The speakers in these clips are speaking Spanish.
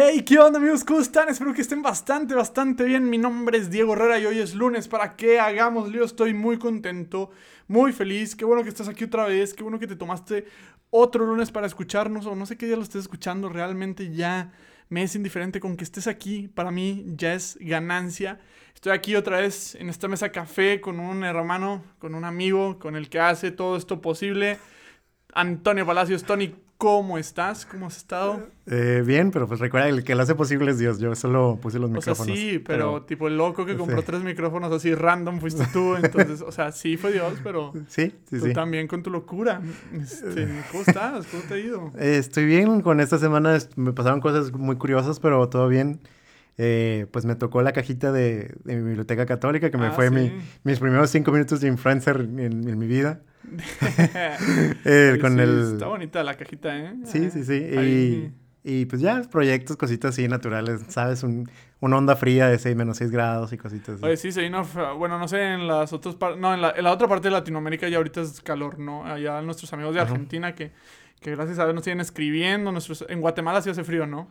Hey, ¿qué onda amigos? ¿Cómo están? Espero que estén bastante, bastante bien. Mi nombre es Diego Herrera y hoy es lunes para que hagamos lío. Estoy muy contento, muy feliz. Qué bueno que estás aquí otra vez. Qué bueno que te tomaste otro lunes para escucharnos o no sé qué día lo estés escuchando. Realmente ya me es indiferente con que estés aquí. Para mí ya es ganancia. Estoy aquí otra vez en esta mesa café con un hermano, con un amigo, con el que hace todo esto posible. Antonio Palacios, Tony, ¿Cómo estás? ¿Cómo has estado? Eh, bien, pero pues recuerda, el que lo hace posible es Dios. Yo solo puse los micrófonos. O sea, sí, pero, tipo el loco que compró tres micrófonos así random fuiste tú. Entonces, o sea, sí fue Dios, pero sí, sí, tú también con tu locura. Este, ¿Cómo estás? ¿Cómo te ha ido? Eh, estoy bien. Con esta semana me pasaron cosas muy curiosas, pero todo bien. Eh, pues me tocó la cajita de, mi biblioteca católica, que me ah, fue mis primeros cinco minutos de influencer en, mi vida. Eh, con el... Está bonita la cajita, ¿eh? Sí, sí, sí. Y, pues ya, proyectos, cositas así naturales, ¿sabes? Un, una onda fría de 6 menos 6 grados y cositas así. Oye, sí, sí, no, bueno, no sé, en las otras partes, no, en la, en la, otra parte de Latinoamérica ya ahorita es calor, ¿no? Allá nuestros amigos de Argentina que, que gracias a Dios nos siguen escribiendo, nuestros, en Guatemala sí hace frío, ¿no?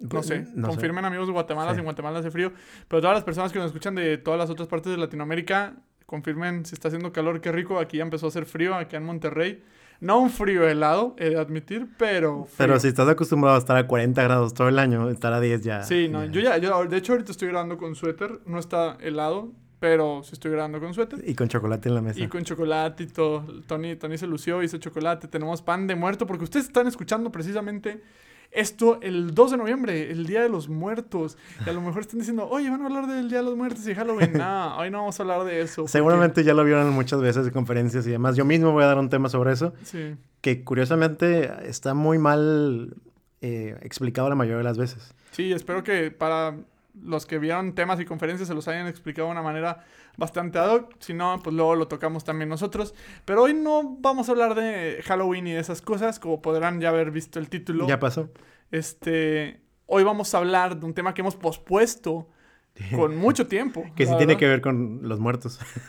No sé, confirmen amigos de Guatemala si en Guatemala hace frío. Pero todas las personas que nos escuchan de todas las otras partes de Latinoamérica, confirmen si está haciendo calor, qué rico. Aquí ya empezó a hacer frío, aquí en Monterrey. No un frío helado, he de admitir, pero. Pero si estás acostumbrado a estar a 40 grados todo el año, estar a 10 ya. Sí, no, yo ya, yo, de hecho, ahorita estoy grabando con suéter, no está helado, pero sí estoy grabando con suéter. Y con chocolate en la mesa. Y con chocolate y todo. Tony, Tony se lució, hizo chocolate. Tenemos pan de muerto, porque ustedes están escuchando precisamente esto el 2 de noviembre, el Día de los Muertos. Y a lo mejor están diciendo, oye, van a hablar del Día de los Muertos y Halloween. No, hoy no vamos a hablar de eso. Seguramente ya lo vieron muchas veces en conferencias y demás. Yo mismo voy a dar un tema sobre eso. Sí. Que curiosamente está muy mal eh, explicado la mayoría de las veces. Sí, espero que para los que vieron temas y conferencias se los hayan explicado de una manera bastante ad hoc. Si no, pues luego lo tocamos también nosotros. Pero hoy no vamos a hablar de Halloween y de esas cosas, como podrán ya haber visto el título. Ya pasó. Este, hoy vamos a hablar de un tema que hemos pospuesto con mucho tiempo. que sí tiene que ver con los muertos.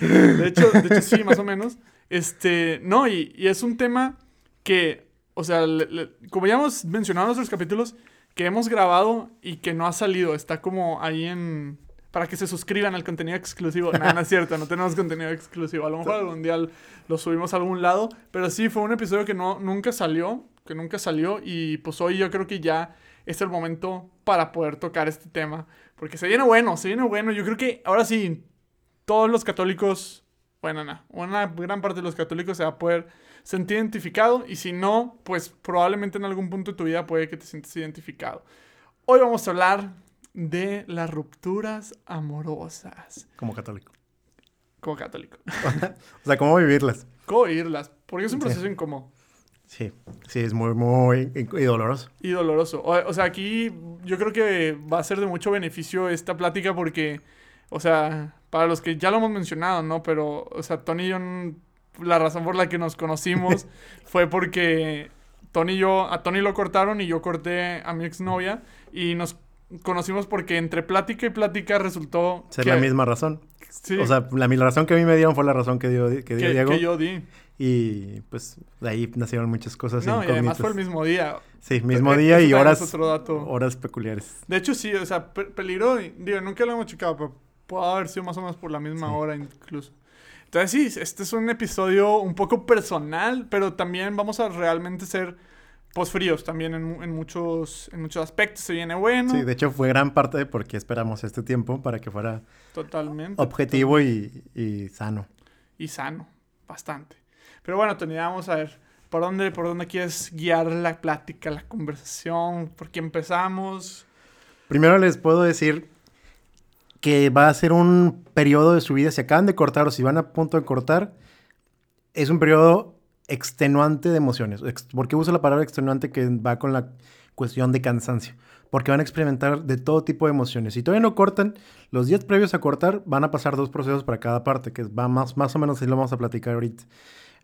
de, hecho, de hecho, sí, más o menos. Este, no, y, es un tema que, o sea, como ya hemos mencionado en nuestros capítulos, que hemos grabado y que no ha salido. Está como ahí en... Para que se suscriban al contenido exclusivo. No, no es cierto, no tenemos contenido exclusivo. A lo mejor algún día lo subimos a algún lado. Pero sí, fue un episodio que no, nunca salió. Que nunca salió. Y pues hoy yo creo que ya es el momento para poder tocar este tema. Porque se viene bueno, se viene bueno. Yo creo que ahora sí, todos los católicos... Bueno, no, una gran parte de los católicos se va a poder sentir identificado y si no, pues probablemente en algún punto de tu vida puede que te sientas identificado. Hoy vamos a hablar de las rupturas amorosas. Como católico. Como católico. o sea, ¿cómo vivirlas? ¿Cómo vivirlas? Porque es un proceso incómodo. Sí, sí, es muy, muy y doloroso. Y doloroso. O, sea, aquí yo creo que va a ser de mucho beneficio esta plática porque, o sea, para los que ya lo hemos mencionado, ¿no? Pero, o sea, Tony y yo la razón por la que nos conocimos fue porque Tony y yo, a Tony lo cortaron y yo corté a mi exnovia y nos conocimos porque entre plática y plática resultó ser la misma razón. Sí. O sea, la misma razón que a mí me dieron fue la razón que dio, que dio Diego. Que yo di. Y pues de ahí nacieron muchas cosas. No, y además fue el mismo día. Sí, mismo día y horas, horas peculiares. De hecho, sí, o sea, peligro, digo, nunca lo hemos checado, pero puede haber sido más o menos por la misma hora incluso. Entonces sí, este es un episodio un poco personal, pero también vamos a realmente ser pues fríos también en, muchos, en muchos aspectos. Se viene bueno. Sí, de hecho fue gran parte de por qué esperamos este tiempo para que fuera totalmente objetivo Y, sano. Y sano, bastante. Pero bueno, Tony, vamos a ver por dónde, por dónde quieres guiar la plática, la conversación, por qué empezamos. Primero les puedo decir que va a ser un periodo de su vida, si acaban de cortar o si van a punto de cortar, es un periodo extenuante de emociones. ¿Por qué uso la palabra extenuante que va con la cuestión de cansancio? Porque van a experimentar de todo tipo de emociones. Si todavía no cortan, los días previos a cortar van a pasar dos procesos para cada parte, que va más, más o menos así lo vamos a platicar ahorita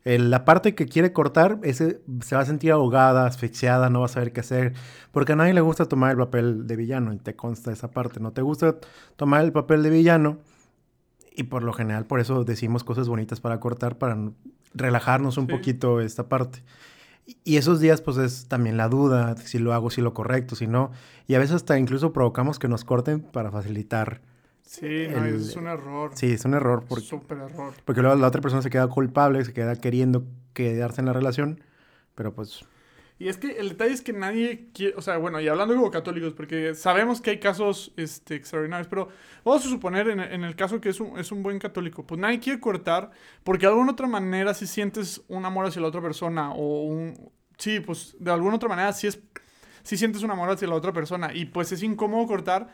la parte que quiere cortar ese, se va a sentir ahogada, asfixiada, no va a saber qué hacer, porque a nadie le gusta tomar el papel de villano y te consta esa parte, no te gusta tomar el papel de villano y por lo general por eso decimos cosas bonitas para cortar, para relajarnos un poquito esta parte. Y esos días, pues es también la duda, si lo hago, si lo correcto, si no. Y a veces hasta incluso provocamos que nos corten para facilitar. Sí, no, el- es un error. Sí, es un error. Porque, Súper error. porque luego la otra persona se queda culpable, se queda queriendo quedarse en la relación. Pero pues, Y es que el detalle es que nadie quiere, o sea, bueno, y hablando como católicos, porque sabemos que hay casos este, extraordinarios, pero vamos a suponer en, en el caso que es un, es un buen católico, pues nadie quiere cortar, porque de alguna otra manera si sientes un amor hacia la otra persona, o un... Sí, pues de alguna otra manera sí es... Si sientes un amor hacia la otra persona y pues es incómodo cortar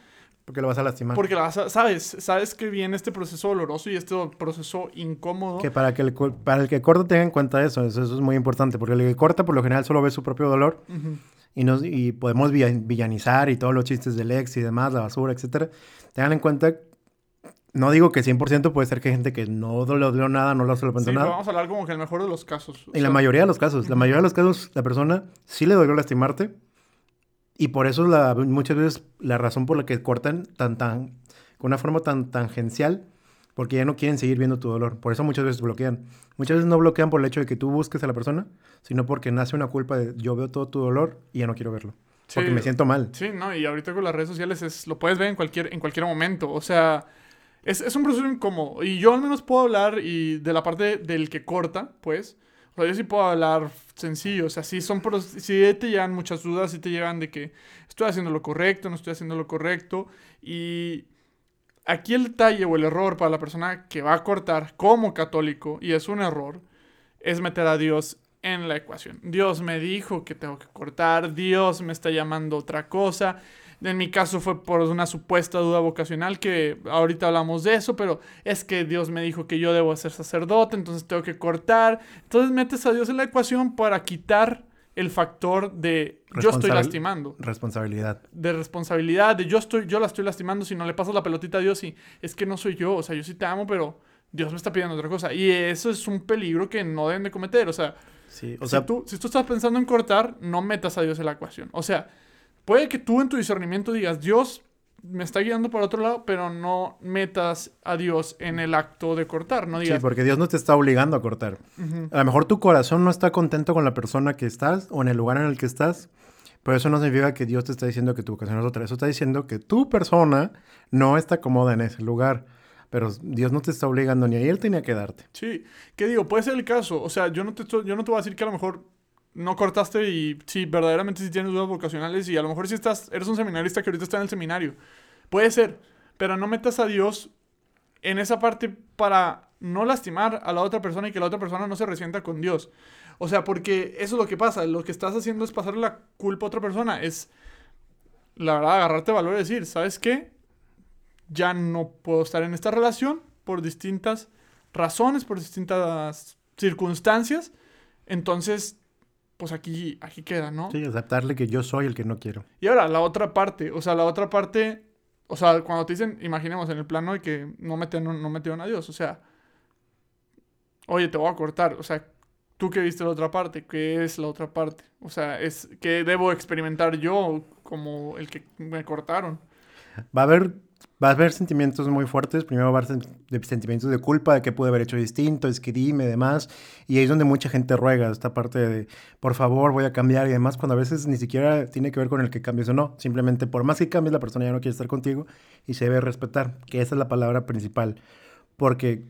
porque lo vas a lastimar. porque la vas a- sabes, sabes que viene este proceso doloroso y este proceso incómodo. Que para que el, para el que corta tenga en cuenta eso, eso, eso es muy importante, porque el que corta por lo general solo ve su propio dolor Ujú. y, nos, y podemos villa- villanizar y todos los chistes del ex y demás, la basura, etcétera. Tengan en cuenta, no digo que 100% puede ser que hay gente que no dolió nada, no lo pensó Sí, nada. vamos a hablar como que el mejor de los casos. En la sea, mayoría de los casos, la mayoría de los casos, la persona sí le dolió lastimarte y por eso la, muchas veces la razón por la que cortan tan, tan, con una forma tan tangencial, porque ya no quieren seguir viendo tu dolor. Por eso muchas veces bloquean. Muchas veces no bloquean por el hecho de que tú busques a la persona, sino porque nace una culpa de yo veo todo tu dolor y ya no quiero verlo. Porque Sí. me siento mal. Sí, no, y ahorita con las redes sociales es, lo puedes ver en cualquier, en cualquier momento. O sea, es, es un proceso incómodo. Y yo al menos puedo hablar y de la parte del que corta, pues. Yo sí puedo hablar sencillo. O sea, sí son pro- sí te llegan muchas dudas, sí te llegan de que estoy haciendo lo correcto, no estoy haciendo lo correcto. Y aquí el detalle o el error para la persona que va a cortar como católico, y es un error, es meter a Dios en la ecuación. Dios me dijo que tengo que cortar, Dios me está llamando otra cosa. En mi caso fue por una supuesta duda vocacional que ahorita hablamos de eso, pero es que Dios me dijo que yo debo ser sacerdote, entonces tengo que cortar. Entonces metes a Dios en la ecuación para quitar el factor de yo estoy lastimando Responsabilidad. de responsabilidad, de yo estoy, yo la estoy lastimando si no le pasas la pelotita a Dios y es que no soy yo, o sea, yo sí te amo, pero Dios me está pidiendo otra cosa. Y eso es un peligro que no deben de cometer. O sea, Sí, o si, tú, si tú estás pensando en cortar, no metas a Dios en la ecuación. O sea, puede que tú en tu discernimiento digas, Dios me está guiando por otro lado, pero no metas a Dios en el acto de cortar. No sí, digas, porque Dios no te está obligando a cortar. "Ujú, A lo mejor tu corazón no está contento con la persona que estás o en el lugar en el que estás, pero eso no significa que Dios te está diciendo que tu vocación es otra. Eso está diciendo que tu persona no está cómoda en ese lugar. Pero Dios no te está obligando ni a irte ni a quedarte. Sí, ¿qué digo? Puede ser el caso. O sea, yo no te, yo no te voy a decir que a lo mejor no cortaste y sí, verdaderamente sí tienes dudas vocacionales y a lo mejor sí estás, eres un seminarista que ahorita está en el seminario. Puede ser, pero no metas a Dios en esa parte para no lastimar a la otra persona y que la otra persona no se resienta con Dios. O sea, porque eso es lo que pasa. Lo que estás haciendo es pasarle la culpa a otra persona. Es, la verdad, agarrarte valor y decir, ¿sabes qué? Ya no puedo estar en esta relación por distintas razones, por distintas circunstancias. Entonces, pues aquí, aquí queda, ¿no? Sí, aceptarle que yo soy el que no quiero. Y ahora, la otra parte, o sea, la otra parte, o sea, cuando te dicen, imaginemos en el plano de que no metieron, no metieron a Dios, o sea, oye, te voy a cortar, o sea, tú que viste la otra parte, ¿qué es la otra parte? O sea, es que debo experimentar yo como el que me cortaron. Va a haber, va a haber sentimientos muy fuertes. Primero va a haber sentimientos de culpa, de que pude haber hecho distinto, es que dime, demás. Y ahí es donde mucha gente ruega esta parte de, por favor, voy a cambiar y demás, cuando a veces ni siquiera tiene que ver con el que cambies o no. Simplemente, por más que cambies, la persona ya no quiere estar contigo y se debe respetar, que esa es la palabra principal. Porque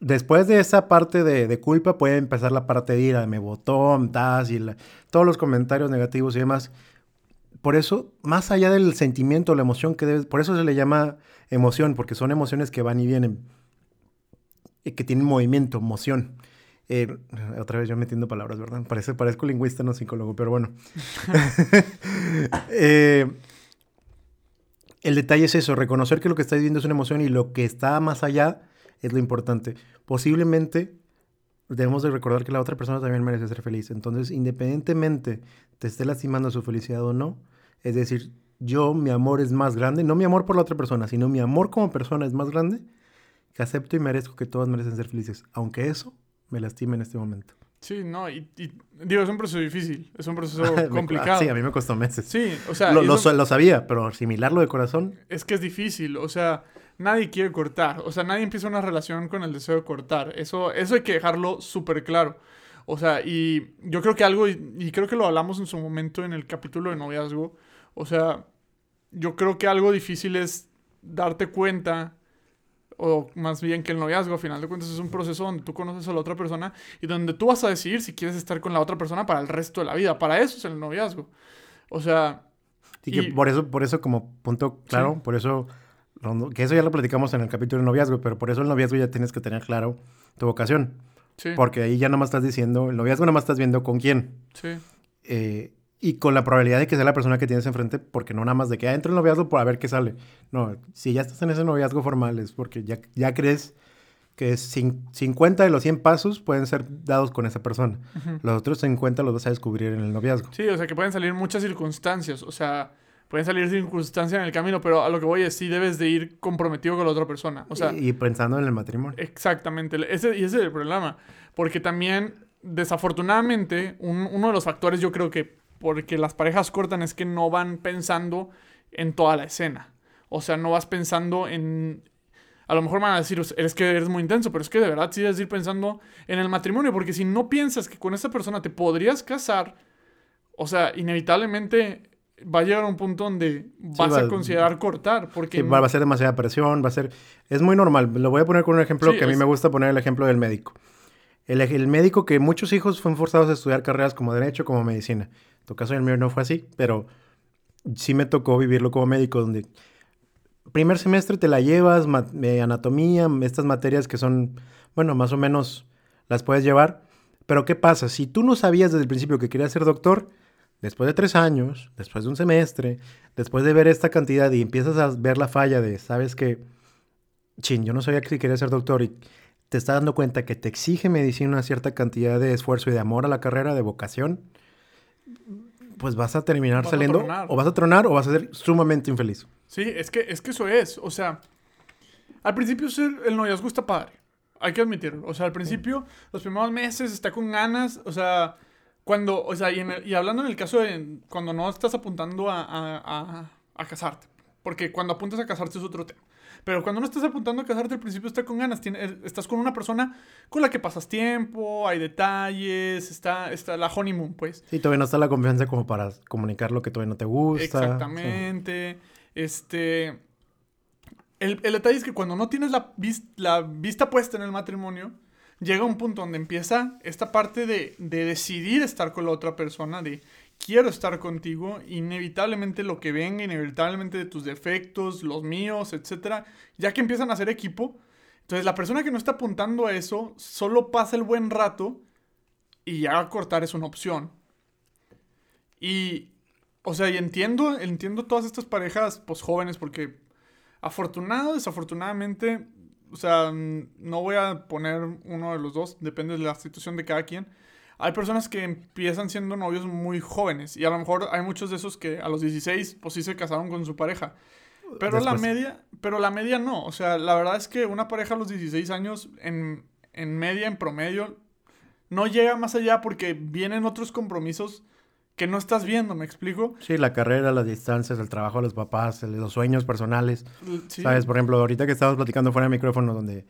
después de esa parte de, de culpa puede empezar la parte de ira, me botó, das, y la- todos los comentarios negativos y demás. Por eso, más allá del sentimiento, la emoción que debes, por eso se le llama emoción, porque son emociones que van y vienen, que tienen movimiento, moción. Eh, otra vez yo metiendo palabras, ¿verdad? Parece, parezco lingüista, no psicólogo, pero bueno. Eh, el detalle es eso, reconocer que lo que estás viviendo es una emoción y lo que está más allá es lo importante. Posiblemente debemos de recordar que la otra persona también merece ser feliz. Entonces, independientemente te esté lastimando su felicidad o no, es decir, yo, mi amor es más grande, no mi amor por la otra persona, sino mi amor como persona es más grande, que acepto y merezco que todas merecen ser felices, aunque eso me lastime en este momento. Sí, no, y, y digo, es un proceso difícil, es un proceso complicado. Sí, a mí me costó meses. Sí, o sea, lo, lo lo sabía, pero asimilarlo de corazón, es que es difícil, o sea, nadie quiere cortar, o sea, nadie empieza una relación con el deseo de cortar, eso, eso hay que dejarlo súper claro. O sea, y yo creo que algo, y, y creo que lo hablamos en su momento en el capítulo de noviazgo, o sea, yo creo que algo difícil es darte cuenta, o más bien que el noviazgo, a final de cuentas, es un proceso donde tú conoces a la otra persona y donde tú vas a decidir si quieres estar con la otra persona para el resto de la vida. Para eso es el noviazgo. O sea... Sí, que y- por eso, por eso como punto claro, Sí. por eso, que eso ya lo platicamos en el capítulo de noviazgo, pero por eso el noviazgo ya tienes que tener claro tu vocación. Sí, Porque ahí ya nada más estás diciendo, el noviazgo nada más estás viendo con quién. sí. eh, y con la probabilidad de que sea la persona que tienes enfrente, porque no nada más de que ah, entro en noviazgo por a ver qué sale. No, si ya estás en ese noviazgo formal es porque ya, ya crees que cin- 50 de los 100 pasos pueden ser dados con esa persona. Los otros 50 los vas a descubrir en el noviazgo. Sí, o sea, que pueden salir muchas circunstancias. O sea, pueden salir circunstancias en el camino, pero a lo que voy es sí debes de ir comprometido con la otra persona. O sea, y, y pensando en el matrimonio. exactamente. Ese, y ese es el problema. Porque también, desafortunadamente, un- uno de los factores yo creo que porque las parejas cortan es que no van pensando en toda la escena. O sea, no vas pensando en... A lo mejor me van a decir, es que eres muy intenso, pero es que de verdad sí debes ir pensando en el matrimonio, porque si no piensas que con esa persona te podrías casar, o sea, inevitablemente va a llegar a un punto donde vas va- a considerar cortar, porque... Sí, va, va a ser demasiada presión, va a ser... Es muy normal. Lo voy a poner con un ejemplo Sí, que a mí es- me gusta poner el ejemplo del médico. El, el médico que muchos hijos fueron forzados a estudiar carreras como derecho, como medicina. En tu caso el mío no fue así, pero sí me tocó vivirlo como médico, donde primer semestre te la llevas, eh, anatomía, estas materias que son, bueno, más o menos las puedes llevar. Pero ¿qué pasa? Si tú no sabías desde el principio que querías ser doctor, después de tres años, después de un semestre, después de ver esta cantidad y empiezas a ver la falla de, sabes que, chin, yo no sabía que quería ser doctor y te estás dando cuenta que te exige medicina una cierta cantidad de esfuerzo y de amor a la carrera, de vocación, pues vas a terminar Vas saliendo, o vas a tronar o vas a ser sumamente infeliz. Sí, es que, es que eso es. O sea, al principio el noviazgo está padre. Hay que admitirlo. O sea, al principio, los primeros meses está con ganas. O sea, cuando, o sea, y, en el- y hablando en el caso de cuando no estás apuntando a, a- a- a casarte. Porque cuando apuntas a casarte es otro tema. Pero cuando no estás apuntando a casarte, al principio está con ganas. tiene- eh, estás con una persona con la que pasas tiempo, hay detalles, está, está la honeymoon, pues. Sí, todavía no está la confianza como para comunicar lo que todavía no te gusta. Exactamente. Este. El, el detalle es que cuando no tienes la, vis- la vista puesta en el matrimonio, llega un punto donde empieza esta parte de, de decidir estar con la otra persona, de quiero estar contigo, inevitablemente lo que venga, inevitablemente de tus defectos, los míos, etcétera, ya que empiezan a hacer equipo. Entonces la persona que no está apuntando a eso solo pasa el buen rato y ya cortar es una opción. Y, o sea, y entiendo, entiendo todas estas parejas, pues jóvenes, porque afortunado, desafortunadamente, o sea, mm, no voy a poner uno de los dos, depende de la situación de cada quien. Hay personas que empiezan siendo novios muy jóvenes y a lo mejor hay muchos de esos que a los 16 pues sí se casaron con su pareja. Pero la media, pero la media no, o sea, la verdad es que una pareja a los 16 años en, en media, en promedio, no llega más allá porque vienen otros compromisos que no estás viendo, ¿me explico? Sí, la carrera, las distancias, el trabajo de los papás, los sueños personales. Sí. ¿Sabes? Por ejemplo, ahorita que estábamos platicando fuera de micrófono, donde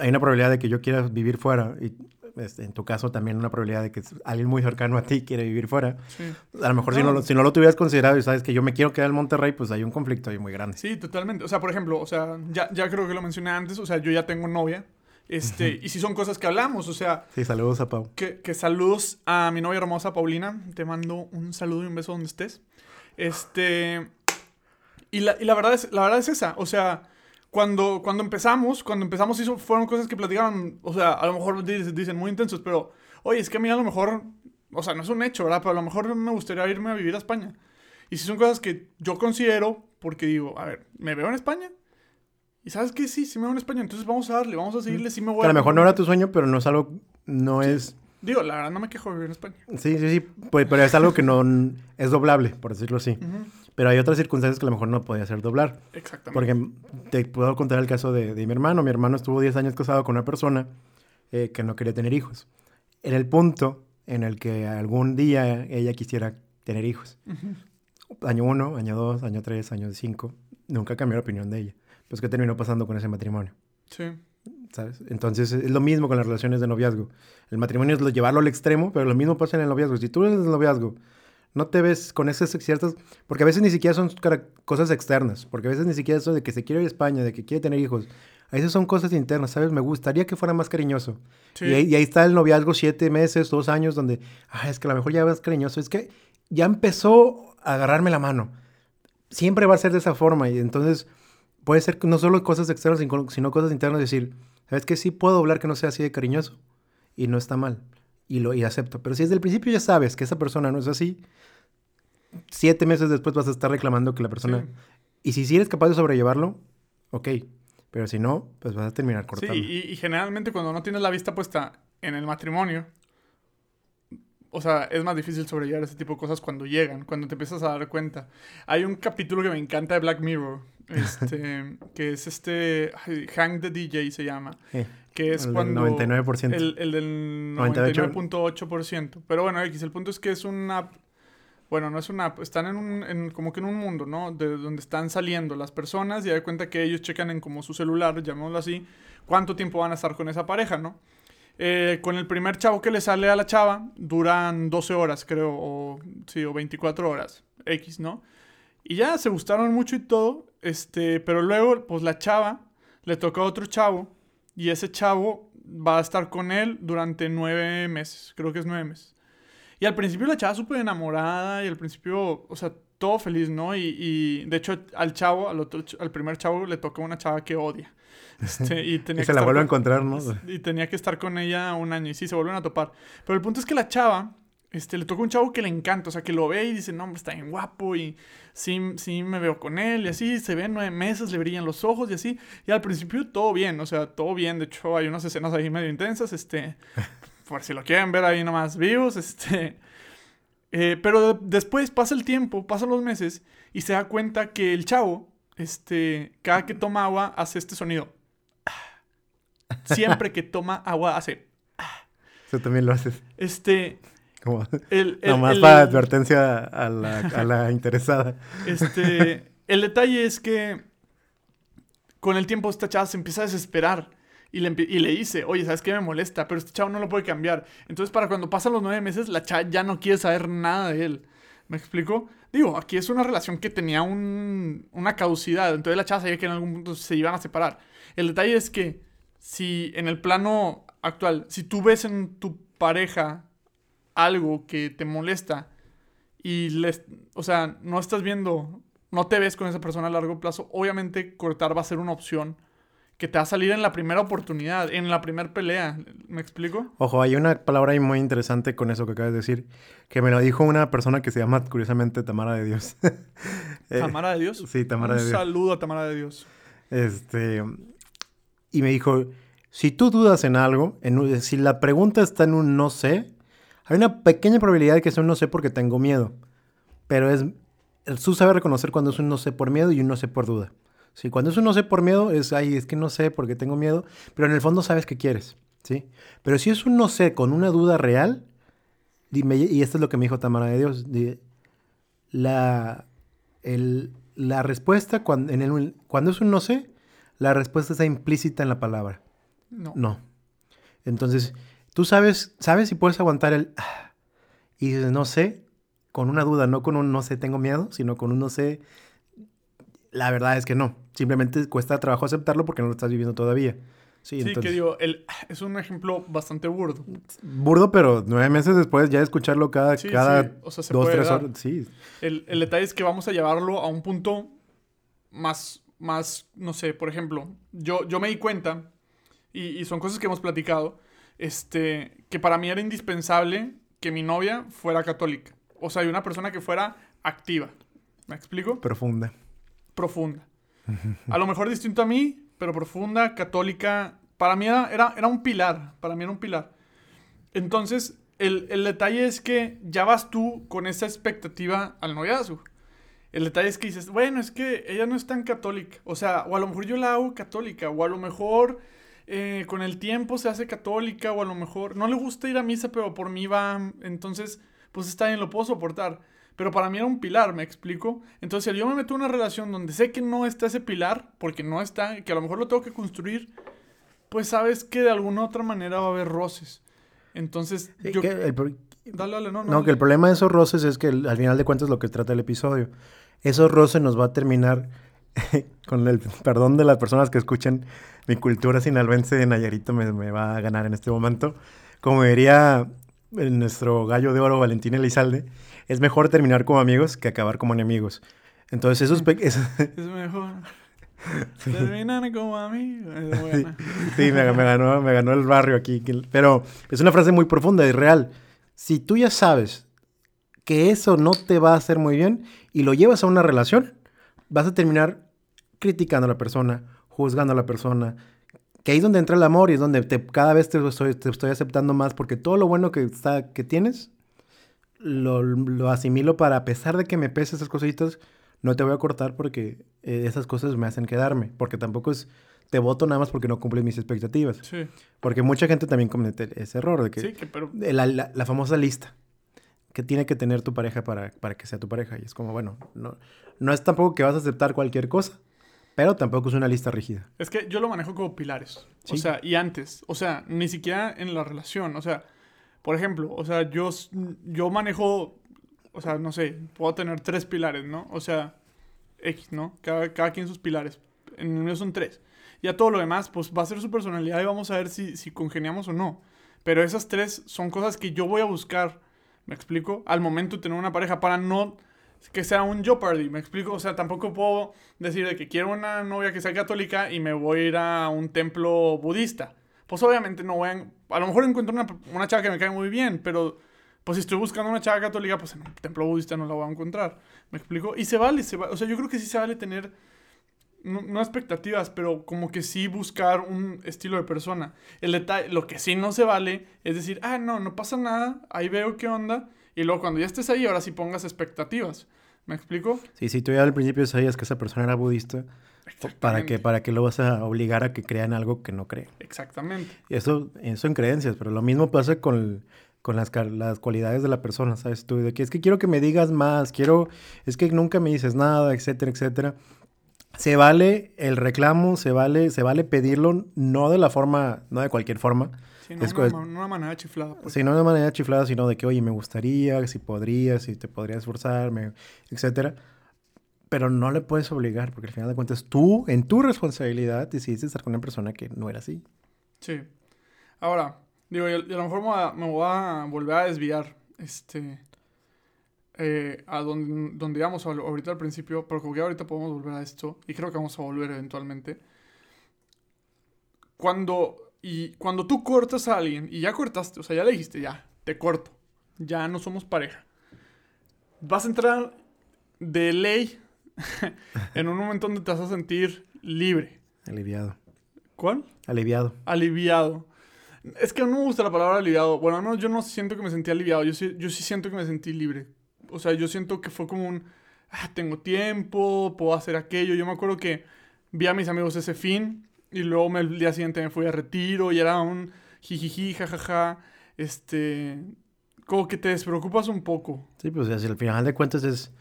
hay una probabilidad de que yo quiera vivir fuera, y este, en tu caso también una probabilidad de que alguien muy cercano a ti quiere vivir fuera. Sí. A lo mejor si, no, No. lo- si no lo tuvieras considerado y sabes que yo me quiero quedar en Monterrey, pues hay un conflicto ahí muy grande. Sí, totalmente. O sea, por ejemplo, o sea, ya, ya creo que lo mencioné antes, o sea, yo ya tengo novia. Este, y si son cosas que hablamos, o sea, Sí, saludos a Pau. que, que saludos a mi novia hermosa Paulina. Te mando un saludo y un beso donde estés. Este. Y la, y la verdad es, la verdad es esa. O sea, cuando, cuando empezamos, cuando empezamos, hizo, fueron cosas que platicaban. O sea, a lo mejor dicen, dicen muy intensos, pero oye, es que a mí a lo mejor. O sea, no es un hecho, ¿verdad? Pero a lo mejor me gustaría irme a vivir a España. Y si son cosas que yo considero, porque digo, a ver, ¿me veo en España? Y sabes que sí, sí me veo en España, entonces vamos a darle, vamos a seguirle, sí me voy Que a lo mejor no era tu sueño, pero no es algo, no es... Digo, la verdad no me quejo de vivir en España. Sí, sí, sí, pues, pero es algo que no es doblable, por decirlo así. Pero hay otras circunstancias que a lo mejor no podía ser doblar. Exactamente. Porque te puedo contar el caso de, de mi hermano. Mi hermano estuvo 10 años casado con una persona eh, que no quería tener hijos. En el punto en el que algún día ella quisiera tener hijos. Año 1, año 2, año 3, año 5. Nunca cambió la opinión de ella. Pues, ¿qué terminó pasando con ese matrimonio? Sí. ¿Sabes? Entonces es lo mismo con las relaciones de noviazgo. El matrimonio es lo- llevarlo al extremo, pero lo mismo pasa en el noviazgo. Si tú eres el noviazgo, no te ves con esas ciertas... Porque a veces ni siquiera son cosas externas. Porque a veces ni siquiera eso de que se quiere ir a España, de que quiere tener hijos. A veces son cosas internas, ¿sabes? Me gustaría que fuera más cariñoso. Sí. Y, ahí, y ahí está el noviazgo siete meses, dos años, donde, ah, es que a lo mejor ya es cariñoso. Es que ya empezó a agarrarme la mano. Siempre va a ser de esa forma. Y entonces puede ser que no solo cosas externas, sino cosas internas. Decir, ¿sabes qué? Sí puedo hablar que no sea así de cariñoso. Y no está mal. Y lo y acepto. Pero si desde el principio ya sabes que esa persona no es así, siete meses después vas a estar reclamando que la persona... Sí. Y si sí eres capaz de sobrellevarlo, ok. Pero si no, pues vas a terminar Sí, cortando. y, y generalmente cuando no tienes la vista puesta en el matrimonio, o sea, es más difícil sobrellevar ese tipo de cosas cuando llegan, cuando te empiezas a dar cuenta. Hay un capítulo que me encanta de Black Mirror, este, que es este, Hang the DJ se llama, Eh, que es el del cuando... 99%. El, el del 98. 99.8%. Pero bueno, X, el punto es que es una app. Bueno, no es una app. Están en un. en- como que en un mundo, ¿no? De donde están saliendo las personas y da cuenta que ellos checan en como su celular, llamémoslo así, cuánto tiempo van a estar con esa pareja, ¿no? Eh, con el primer chavo que le sale a la chava, duran 12 horas, creo, o, sí, o 24 horas, X, ¿no? Y ya se gustaron mucho y todo, este, pero luego, pues la chava le toca a otro chavo y ese chavo va a estar con él durante nueve meses, creo que es nueve meses. Y al principio la chava súper enamorada y al principio, o sea, todo feliz, ¿no? Y, y, de hecho al chavo, al, otro, al primer chavo le toca una chava que odia. Este, y tenía Y que se la vuelve a con- encontrar, ¿no? y tenía que estar con ella un año y sí, se vuelven a topar. Pero el punto es que la chava, este, le toca un chavo que le encanta, o sea, que lo ve y dice, no, hombre, está bien guapo y sí, sí me veo con él y así, se ven nueve meses, le brillan los ojos y así. Y al principio todo bien, o sea, todo bien. De hecho, hay unas escenas ahí medio intensas, este, por si lo quieren ver ahí nomás vivos, este. eh, pero de- después pasa el tiempo, pasan los meses y se da cuenta que el chavo, este, cada que toma agua hace este sonido. Siempre que toma agua hace. Eso también lo haces. Este. Como, El, el- nomás el- para advertencia a la, a la interesada. Este. El detalle es que. Con el tiempo esta chava se empieza a desesperar. Y le, y le dice, oye, ¿sabes qué me molesta? Pero este chavo no lo puede cambiar. Entonces, para cuando pasan los nueve meses, la chava ya no quiere saber nada de él. ¿Me explico? Digo, aquí es una relación que tenía un- una caducidad. Entonces la chava sabía que en algún punto se iban a separar. El detalle es que si en el plano actual, si tú ves en tu pareja algo que te molesta y les, o sea, no estás viendo, no te ves con esa persona a largo plazo, obviamente cortar va a ser una opción que te va a salir en la primera oportunidad, en la primera pelea. ¿Me explico? Ojo, hay una palabra ahí muy interesante con eso que acabas de decir, que me lo dijo una persona que se llama, curiosamente, Tamara de Dios. Eh, Tamara de Dios. Sí, Tamara un de Dios. saludo a Tamara de Dios. Este, y me dijo, si tú dudas en algo, en un- si la pregunta está en un no sé, hay una pequeña probabilidad de que sea un no sé porque tengo miedo. Pero es, tú sabes reconocer cuando es un no sé por miedo y un no sé por duda. Sí, cuando es un no sé por miedo, es, ay, es que no sé porque tengo miedo, pero en el fondo sabes que quieres, ¿sí? Pero si es un no sé con una duda real, dime, y esto es lo que me dijo Tamara de Dios, di- la, el- la respuesta cuando, en el, cuando es un no sé, la respuesta está implícita en la palabra. No. No. Entonces, tú sabes, sabes si puedes aguantar el y dices no sé, con una duda, no con un no sé, tengo miedo, sino con un no sé. La verdad es que no. Simplemente cuesta trabajo aceptarlo porque no lo estás viviendo todavía. Sí, Sí, entonces. que digo, el, es un ejemplo bastante burdo. Burdo, pero nueve meses después ya escucharlo cada, Sí, cada sí, o sea, se dos, tres dar. horas. Sí. El, el detalle es que vamos a llevarlo a un punto más, más no sé, por ejemplo, yo, yo me di cuenta, y, y son cosas que hemos platicado, este, que para mí era indispensable que mi novia fuera católica. O sea, y una persona que fuera activa. ¿Me explico? Profunda. Profunda. A lo mejor distinto a mí, pero profunda, católica. Para mí era, era, era un pilar. Para mí era un pilar. Entonces, el, el detalle es que ya vas tú con esa expectativa al noviazgo. El detalle es que dices, bueno, es que ella no es tan católica. O sea, o a lo mejor yo la hago católica, o a lo mejor eh, con el tiempo se hace católica, o a lo mejor no le gusta ir a misa, pero por mí va. Entonces, pues está bien, lo puedo soportar. Pero para mí era un pilar, ¿me explico? Entonces, si yo me meto en una relación donde sé que no está ese pilar, porque no está, que a lo mejor lo tengo que construir, pues sabes que de alguna otra manera va a haber roces. Entonces, Sí, yo... que el Dale, dale, no, no. no, que el problema de esos roces es que al final de cuentas lo que trata el episodio. Esos roces nos va a terminar con el perdón de las personas que escuchan mi cultura sinaloense de Nayarito me, me va a ganar en este momento. Como diría eh, nuestro gallo de oro Valentín Elizalde, es mejor terminar como amigos que acabar como enemigos. Entonces esos, esos- Es mejor. Terminan como amigos. Es buena. Sí, me, me ganó, me ganó el barrio aquí. Pero es una frase muy profunda y real. Si tú ya sabes que eso no te va a hacer muy bien y lo llevas a una relación, vas a terminar criticando a la persona, juzgando a la persona. Que ahí es donde entra el amor y es donde te- cada vez te estoy, te estoy aceptando más porque todo lo bueno que, está, que tienes lo, lo asimilo para, a pesar de que me pese esas cositas, no te voy a cortar porque eh, esas cosas me hacen quedarme. Porque tampoco es, te voto nada más porque no cumples mis expectativas. Sí, Porque mucha gente también comete ese error de que sí, que pero... de la, la- la famosa lista que tiene que tener tu pareja para, para que sea tu pareja. Y es como, bueno, no, no es tampoco que vas a aceptar cualquier cosa, pero tampoco es una lista rígida. Es que yo lo manejo como pilares. O Sí. sea, y antes. O sea, ni siquiera en la relación. O sea, por ejemplo, o sea, yo, yo manejo, o sea, no sé, puedo tener tres pilares, ¿no? O sea, X, ¿no? Cada, cada quien sus pilares. En el mío son tres. Ya todo lo demás, pues va a ser su personalidad y vamos a ver si, si congeniamos o no. Pero esas tres son cosas que yo voy a buscar, ¿me explico? Al momento tener una pareja para no que sea un Jeopardy, ¿me explico? O sea, tampoco puedo decir de que quiero una novia que sea católica y me voy a ir a un templo budista. Pues obviamente no voy a... A lo mejor encuentro una, una chava que me cae muy bien, pero pues si estoy buscando una chava católica, pues en un templo budista no la voy a encontrar. ¿Me explico? Y se vale, se va, o sea, yo creo que sí se vale tener, no, no expectativas, pero como que sí buscar un estilo de persona. El detalle, lo que sí no se vale es decir, ah, no, no pasa nada, ahí veo qué onda, y luego cuando ya estés ahí, ahora sí pongas expectativas. ¿Me explico? Sí, si tú ya al principio sabías que esa persona era budista, ¿para qué, Exactamente. ¿para qué lo vas a obligar a que crean algo que no cree? Exactamente. Y eso, eso en creencias, pero lo mismo pasa con, con las, las cualidades de la persona, ¿sabes? Tú, de que es que quiero que me digas más, quiero, es que nunca me dices nada, etcétera, etcétera. Se vale el reclamo, se vale, se vale pedirlo, no de la forma, no de cualquier forma, Sí, no, Es una, una manera chiflada. pues. sino de manera chiflada, sino de que, oye, me gustaría, si podrías, si te podría esforzar, etcétera. Pero no le puedes obligar, porque al final de cuentas tú, en tu responsabilidad, decidiste estar con una persona que no era así. Sí. Ahora, digo, y a, y a lo mejor me, voy a- me voy a volver a desviar, este, eh, a donde, donde íbamos ahor- ahorita al principio, pero como que ahorita podemos volver a esto, y creo que vamos a volver eventualmente. Cuando, y cuando tú cortas a alguien, y ya cortaste, o sea, ya le dijiste, ya, te corto, ya no somos pareja, vas a entrar de ley en un momento donde te vas a sentir libre. Aliviado. ¿Cuál? Aliviado. Aliviado. Es que no me gusta la palabra aliviado. Bueno, no, yo no siento que me sentí aliviado. Yo sí, yo sí siento que me sentí libre. O sea, yo siento que fue como un... "Ah, tengo tiempo, puedo hacer aquello. Yo me acuerdo que vi a mis amigos ese fin y luego el día siguiente me fui a retiro y era un jijiji, jajaja. Este... Como que te despreocupas un poco. Sí, pues así, al final de cuentas es...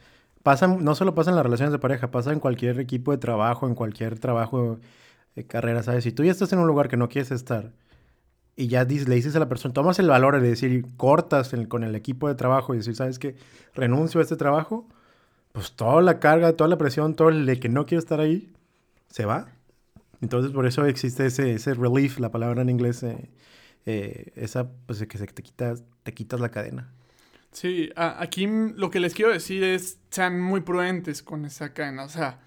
Pasa, no solo pasa en las relaciones de pareja, pasa en cualquier equipo de trabajo, en cualquier trabajo de carrera, ¿sabes? Si tú ya estás en un lugar que no quieres estar y ya le dices a la persona, tomas el valor de decir, cortas el- con el equipo de trabajo y decir, ¿sabes qué? Renuncio a este trabajo, pues toda la carga, toda la presión, todo el de que no quiero estar ahí, se va. Entonces por eso existe ese, ese relief, la palabra en inglés, eh, eh, esa, pues que se te quitas, te quitas la cadena. Sí, a- aquí lo que les quiero decir es sean muy prudentes con esa cadena. O sea,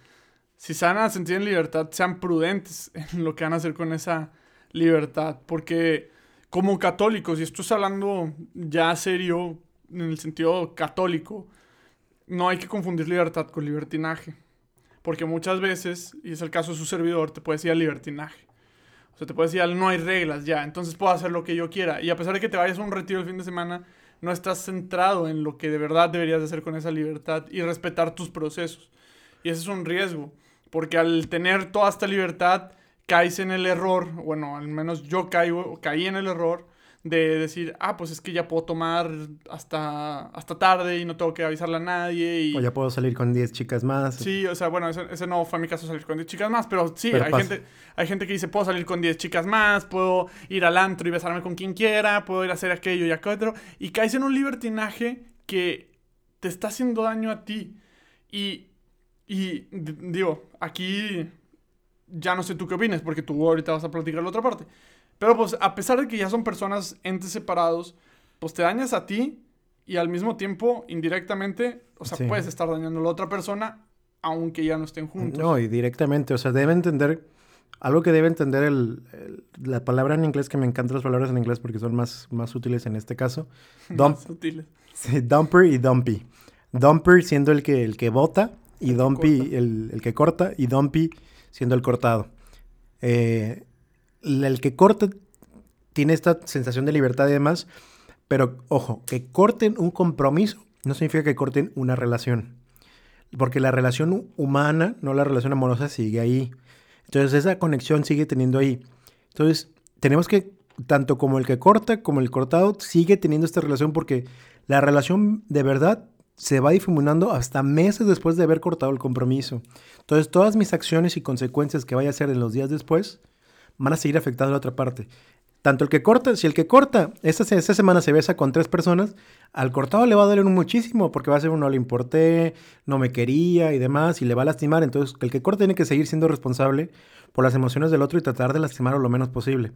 si se van a sentir en libertad, sean prudentes en lo que van a hacer con esa libertad. Porque como católicos, y esto es hablando ya serio en el sentido católico, no hay que confundir libertad con libertinaje. Porque muchas veces, y es el caso de su servidor, te puedes ir al libertinaje. O sea, te puedes ir al no hay reglas ya, entonces puedo hacer lo que yo quiera. Y a pesar de que te vayas a un retiro el fin de semana, no estás centrado en lo que de verdad deberías de hacer con esa libertad y respetar tus procesos. Y ese es un riesgo, porque al tener toda esta libertad, caes en el error, bueno, al menos yo caigo, caí en el error de decir, ah, pues es que ya puedo tomar hasta, hasta tarde y no tengo que avisarle a nadie. Y... O ya puedo salir con 10 chicas más. Sí, o sea, bueno, ese, ese, no fue mi caso salir con 10 chicas más, pero sí, hay, gente, hay gente que dice, puedo salir con 10 chicas más, puedo ir al antro y besarme con quien quiera, puedo ir a hacer aquello y aquello, y caes en un libertinaje que te está haciendo daño a ti. Y, y digo, aquí ya no sé tú qué opinas, porque tú ahorita vas a platicar la otra parte. Pero pues a pesar de que ya son personas entes separados, pues te dañas a ti y al mismo tiempo, indirectamente, o sea, puedes estar dañando a la otra persona aunque ya no estén juntos. No, y directamente, o sea, debe entender, algo que debe entender el, la palabra en inglés, que me encantan las palabras en inglés porque son más, más útiles en este caso. más útiles. Sí, dumper y dumpy. Dumper siendo el que, el que bota y dumpy el, el, que corta y dumpy siendo el cortado. Eh, el que corta tiene esta sensación de libertad y demás, pero ojo, que corten un compromiso no significa que corten una relación. Porque la relación humana, no la relación amorosa, sigue ahí. Entonces esa conexión sigue teniendo ahí. Entonces tenemos que, tanto como el que corta como el cortado, sigue teniendo esta relación porque la relación de verdad se va difuminando hasta meses después de haber cortado el compromiso. Entonces todas mis acciones y consecuencias que vaya a hacer en los días después van a seguir afectando a la otra parte. Tanto el que corta, si el que corta, esta, esta semana se besa con tres personas, al cortado le va a doler muchísimo porque va a ser un no le importé, no me quería y demás, y le va a lastimar. Entonces, el que corta tiene que seguir siendo responsable por las emociones del otro y tratar de lastimarlo lo menos posible.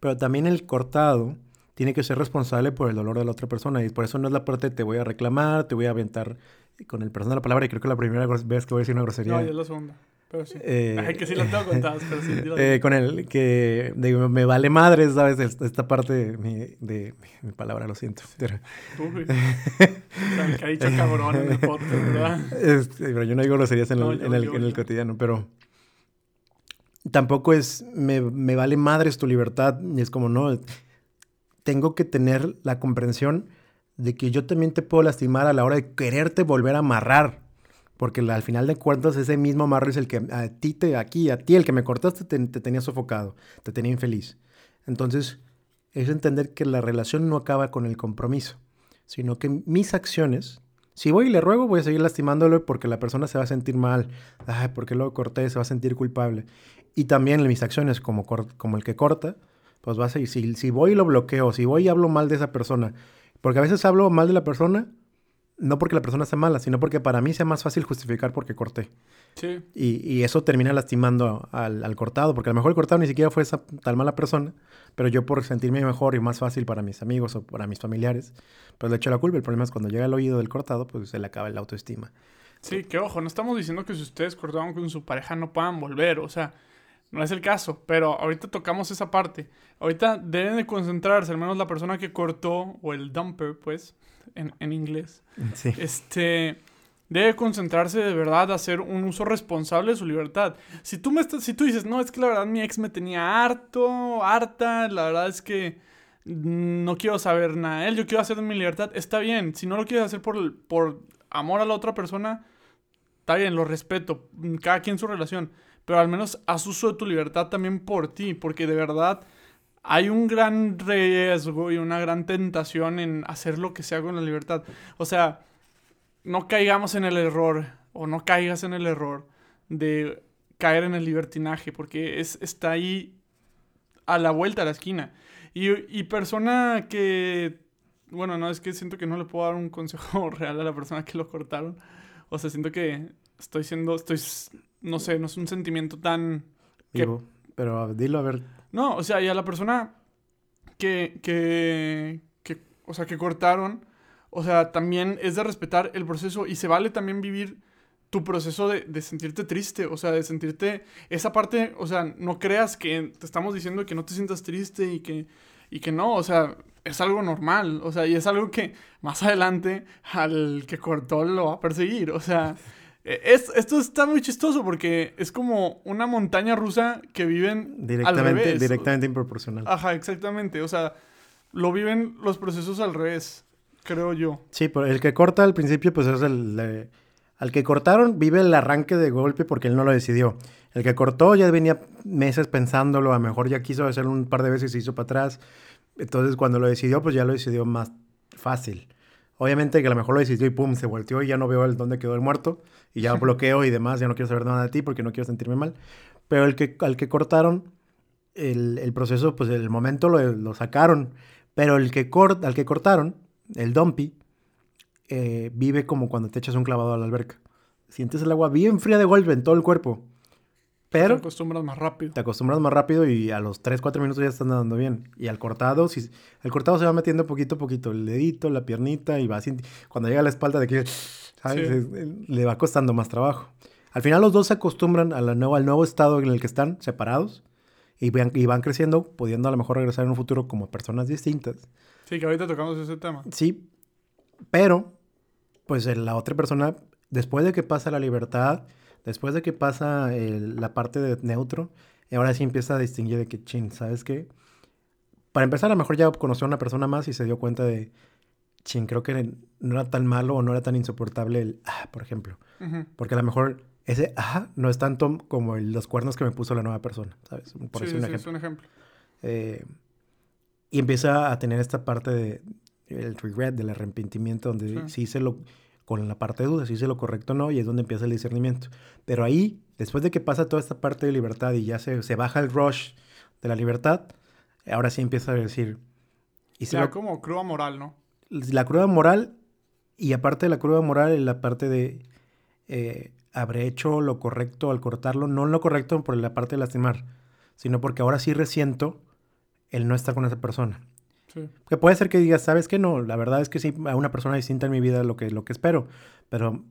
Pero también el cortado tiene que ser responsable por el dolor de la otra persona. Y por eso no es la parte te voy a reclamar, te voy a aventar con el personal de la palabra. Y creo que la primera vez que voy a decir una grosería. No, es la segunda. Pero sí. Eh, que sí lo tengo contadas, pero sí. Eh, con el que digo, me vale madre, ¿sabes? Esta parte de mi, de, mi palabra, lo siento. Pero... Uy. o que ha dicho cabrón en el podcast, ¿verdad? Este, pero yo no digo groserías en, el, en, el, en el cotidiano, pero tampoco es, me, me vale madres tu libertad. Y es como, no, tengo que tener la comprensión de que yo también te puedo lastimar a la hora de quererte volver a amarrar. Porque al final de cuentas ese mismo amarre es el que a ti, te, aquí, a ti, el que me cortaste, te, tenía sofocado, te tenía infeliz. Entonces, es entender que la relación no acaba con el compromiso, sino que mis acciones, si voy y le ruego, voy a seguir lastimándolo porque la persona se va a sentir mal. Ay, porque lo corté, se va a sentir culpable. Y también mis acciones, como, como el que corta, pues va a seguir. Si, si voy y lo bloqueo, si voy y hablo mal de esa persona, porque a veces hablo mal de la persona no porque la persona sea mala, sino porque para mí sea más fácil justificar porque corté. Sí. Y, eso termina lastimando al, cortado, porque a lo mejor el cortado ni siquiera fue esa tal mala persona, pero yo por sentirme mejor y más fácil para mis amigos o para mis familiares, pues le echo la culpa. El problema es cuando llega el oído del cortado, pues se le acaba la autoestima. Sí, que ojo, no estamos diciendo que si ustedes cortaron con su pareja no puedan volver, o sea, no es el caso, pero ahorita tocamos esa parte. Ahorita deben de concentrarse, al menos la persona que cortó, o el dumper, pues, en, inglés. Sí. Este, debe concentrarse de verdad a hacer un uso responsable de su libertad. Si tú, me estás, si tú dices, no, es que la verdad mi ex me tenía harto, harta, la verdad es que no quiero saber nada de él, yo quiero hacer mi libertad, está bien. Si no lo quieres hacer por, por amor a la otra persona, está bien, lo respeto, cada quien su relación. Pero al menos haz uso de tu libertad también por ti, porque de verdad hay un gran riesgo y una gran tentación en hacer lo que sea con la libertad. O sea, no caigamos en el error o no caigas en el error de caer en el libertinaje, porque es, está ahí a la vuelta a la esquina. Y, y persona que, bueno, no, es que siento que no le puedo dar un consejo real a la persona que lo cortaron. O sea, siento que estoy siendo, estoy, no sé, no es un sentimiento tan... Vivo, pero dilo a ver. No, o sea, y a la persona que, que, que, o sea, que cortaron, o sea, también es de respetar el proceso y se vale también vivir tu proceso de, de, sentirte triste, o sea, de sentirte esa parte, o sea, no creas que te estamos diciendo que no te sientas triste y que, y que no, o sea, es algo normal, o sea, y es algo que más adelante al que cortó lo va a perseguir, o sea, eh, esto está muy chistoso porque es como una montaña rusa que viven directamente, Directamente improporcional. Ajá, exactamente. O sea, lo viven los procesos al revés, creo yo. Sí, pero el que corta al principio, pues es el... al que cortaron vive el arranque de golpe porque él no lo decidió. El que cortó ya venía meses pensándolo, a lo mejor ya quiso hacerlo un par de veces y se hizo para atrás. Entonces, cuando lo decidió, pues ya lo decidió más fácil. Obviamente que a lo mejor lo decidió y pum, se volteó y ya no veo el dónde quedó el muerto. Y ya bloqueo y demás, ya no quiero saber nada de ti porque no quiero sentirme mal. Pero el que, al que cortaron, el, el proceso, pues el momento lo, lo sacaron. Pero el que cort, al que cortaron, el Dumpy, eh, vive como cuando te echas un clavado a la alberca. Sientes el agua bien fría de golpe en todo el cuerpo. Pero Te acostumbras más rápido. te acostumbras más rápido y a los 3, 4 minutos ya estás nadando bien. Y al cortado, si, el cortado se va metiendo poquito a poquito, el dedito, la piernita, y va así. Cuando llega a la espalda de que, ¿sabes? Sí. Es- le va costando más trabajo. Al final los dos se acostumbran a la nueva, al nuevo estado en el que están, separados, y van, y van creciendo, pudiendo a lo mejor regresar en un futuro como personas distintas. Sí, que ahorita tocamos ese tema. Sí, pero, pues eh, la otra persona, después de que pasa la libertad, después de que pasa el- la parte de neutro, ahora sí empieza a distinguir de que, chin, ¿sabes qué? Para empezar, a lo mejor ya conoció a una persona más y se dio cuenta de, chin, creo que no era tan malo o no era tan insoportable el, ah, por ejemplo. Porque a lo mejor ese, ah, no es tanto como el- los cuernos que me puso la nueva persona, ¿sabes? Por Sí, sí, ejemplo. es un ejemplo. Eh, y empieza a tener esta parte de el regret, del arrepentimiento, donde Sí. sí hice lo, con la parte de duda, si hice lo correcto o no, y es donde empieza el discernimiento. Pero ahí, después de que pasa toda esta parte de libertad y ya se, se baja el rush de la libertad, ahora sí empieza a decir, hice Ya lo- como cruda moral, ¿no? la cruda moral, y aparte de la cruda moral, la parte de eh, habré hecho lo correcto al cortarlo, no lo correcto por la parte de lastimar, sino porque ahora sí resiento el no estar con esa persona. Sí. Que puede ser que digas, ¿sabes qué? No, la verdad es que sí, a una persona distinta en mi vida lo que, lo que espero, pero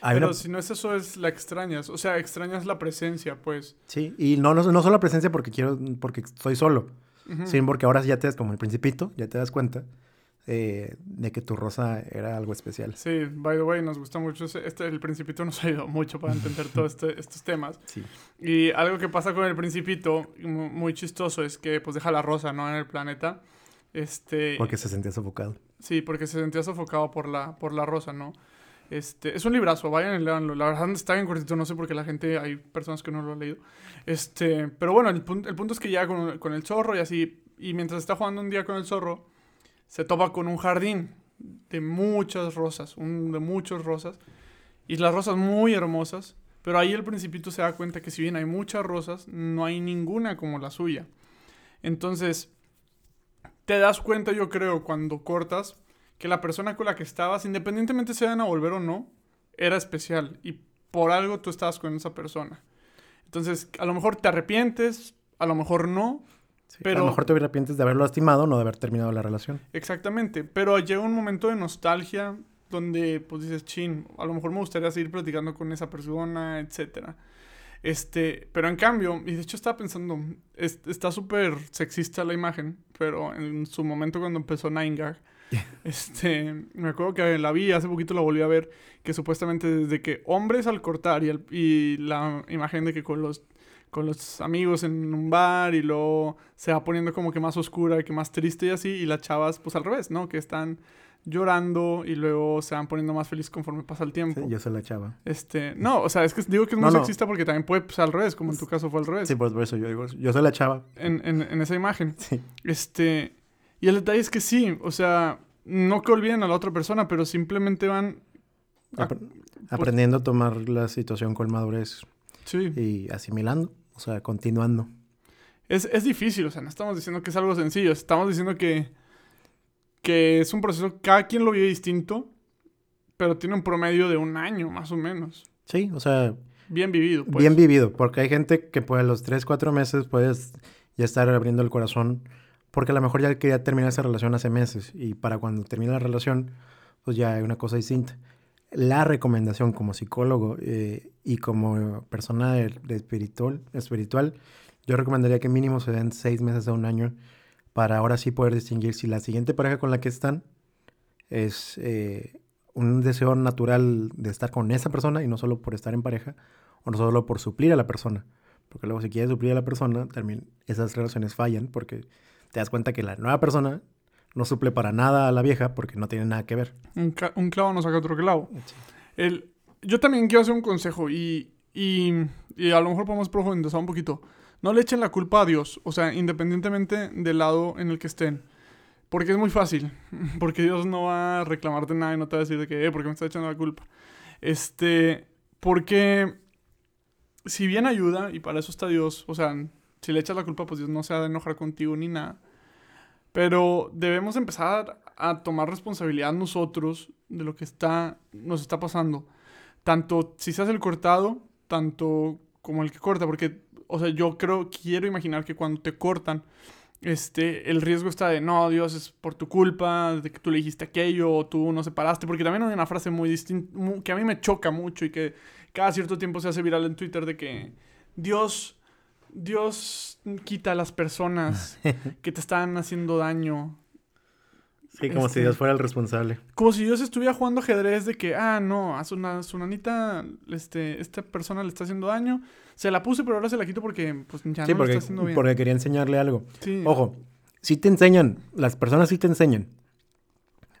hay Pero una... si no es eso, es la extrañas. O sea, extrañas la presencia, pues. Sí, y no, no, no solo la presencia porque quiero, porque estoy solo, Ujú. sino porque ahora ya te das como el principito, ya te das cuenta eh, de que tu rosa era algo especial. Sí, by the way, nos gusta mucho. Este, el Principito nos ha ayudado mucho para entender todos este- estos temas. Sí. Y algo que pasa con el Principito, mu- muy chistoso, es que pues deja la rosa, ¿no? En el planeta. Este. Porque se sentía sofocado. Sí, porque se sentía sofocado por la, por la rosa, ¿no? Este, es un librazo, vayan y leanlo. La verdad está bien cortito, no sé por qué la gente, hay personas que no lo han leído. Este, pero bueno, el, pun- el punto es que ya con, con el zorro y así, y mientras está jugando un día con el zorro, se topa con un jardín de muchas rosas, un, de muchas rosas, y las rosas muy hermosas, pero ahí el principito se da cuenta que si bien hay muchas rosas, no hay ninguna como la suya. Entonces, te das cuenta, yo creo, cuando cortas, que la persona con la que estabas, independientemente se vayan a volver o no, era especial. Y por algo tú estabas con esa persona. Entonces, a lo mejor te arrepientes, a lo mejor no. Sí, A Pero- lo mejor te arrepientes de haberlo lastimado, no de haber terminado la relación. Exactamente. Pero llega un momento de nostalgia donde pues dices, chin, a lo mejor me gustaría seguir platicando con esa persona, etcétera. Este, pero en cambio, y de hecho estaba pensando, es- está súper sexista la imagen, pero en su momento cuando empezó Nine Gag, este, me acuerdo que la vi, hace poquito la volví a ver, que supuestamente desde que hombres al cortar y, el- y la imagen de que con los, con los amigos en un bar y luego se va poniendo como que más oscura, que más triste y así, y las chavas pues al revés, ¿no? Que están llorando y luego se van poniendo más felices conforme pasa el tiempo. Sí, yo soy la chava. Este, no, o sea, es que digo que es No, muy no. sexista porque también puede ser al revés, como en tu caso fue al revés. Sí, por eso yo digo, yo soy la chava. En, en, en esa imagen. Sí. Este, y el detalle es que sí, o sea, no que olviden a la otra persona, pero simplemente van... a- Apre- Aprendiendo a tomar la situación con madurez sí, y asimilando, o sea, continuando. es, es difícil, o sea, no estamos diciendo que es algo sencillo, estamos diciendo que, que es un proceso, cada quien lo vive distinto, pero tiene un promedio de un año más o menos. Sí, o sea, Bien vivido, pues. bien vivido, porque hay gente que pues a los 3, 4 meses puedes ya estar abriendo el corazón, porque a lo mejor ya quería terminar esa relación hace meses y para cuando termina la relación, pues ya hay una cosa distinta. La recomendación como psicólogo eh, y como persona de, de espiritual, espiritual, yo recomendaría que mínimo se den 6 meses a un año para ahora sí poder distinguir si la siguiente pareja con la que están es eh, un deseo natural de estar con esa persona y no solo por estar en pareja o no solo por suplir a la persona. Porque luego si quieres suplir a la persona, también esas relaciones fallan porque te das cuenta que la nueva persona no suple para nada a la vieja porque no tiene nada que ver. Un, clavo no saca otro clavo. El, yo también quiero hacer un consejo y, y, y a lo mejor podemos profundizar un poquito. No le echen la culpa a Dios, o sea, independientemente del lado en el que estén. Porque es muy fácil. Porque Dios no va a reclamarte nada y no te va a decir de que, eh, ¿por qué me está echando la culpa? Este, porque si bien ayuda, y para eso está Dios, o sea, si le echas la culpa, pues Dios no se ha de enojar contigo ni nada. Pero debemos empezar a tomar responsabilidad nosotros de lo que está, nos está pasando. Tanto si se hace el cortado, tanto como el que corta, porque, o sea, yo creo, quiero imaginar que cuando te cortan, este, el riesgo está de, no, Dios, es por tu culpa, de que tú le dijiste aquello, o tú no separaste, porque también hay una frase muy distinta, que a mí me choca mucho y que cada cierto tiempo se hace viral en Twitter de que Dios, Dios quita a las personas que te están haciendo daño. Sí, como si Dios fuera el responsable. Como si Dios estuviera jugando ajedrez de que, ah, no, a su, su nanita, este, esta persona le está haciendo daño. Se la puse, pero ahora se la quito porque pues, ya no porque, está haciendo bien. porque quería enseñarle algo. Ojo, si te enseñan, las personas sí te enseñan.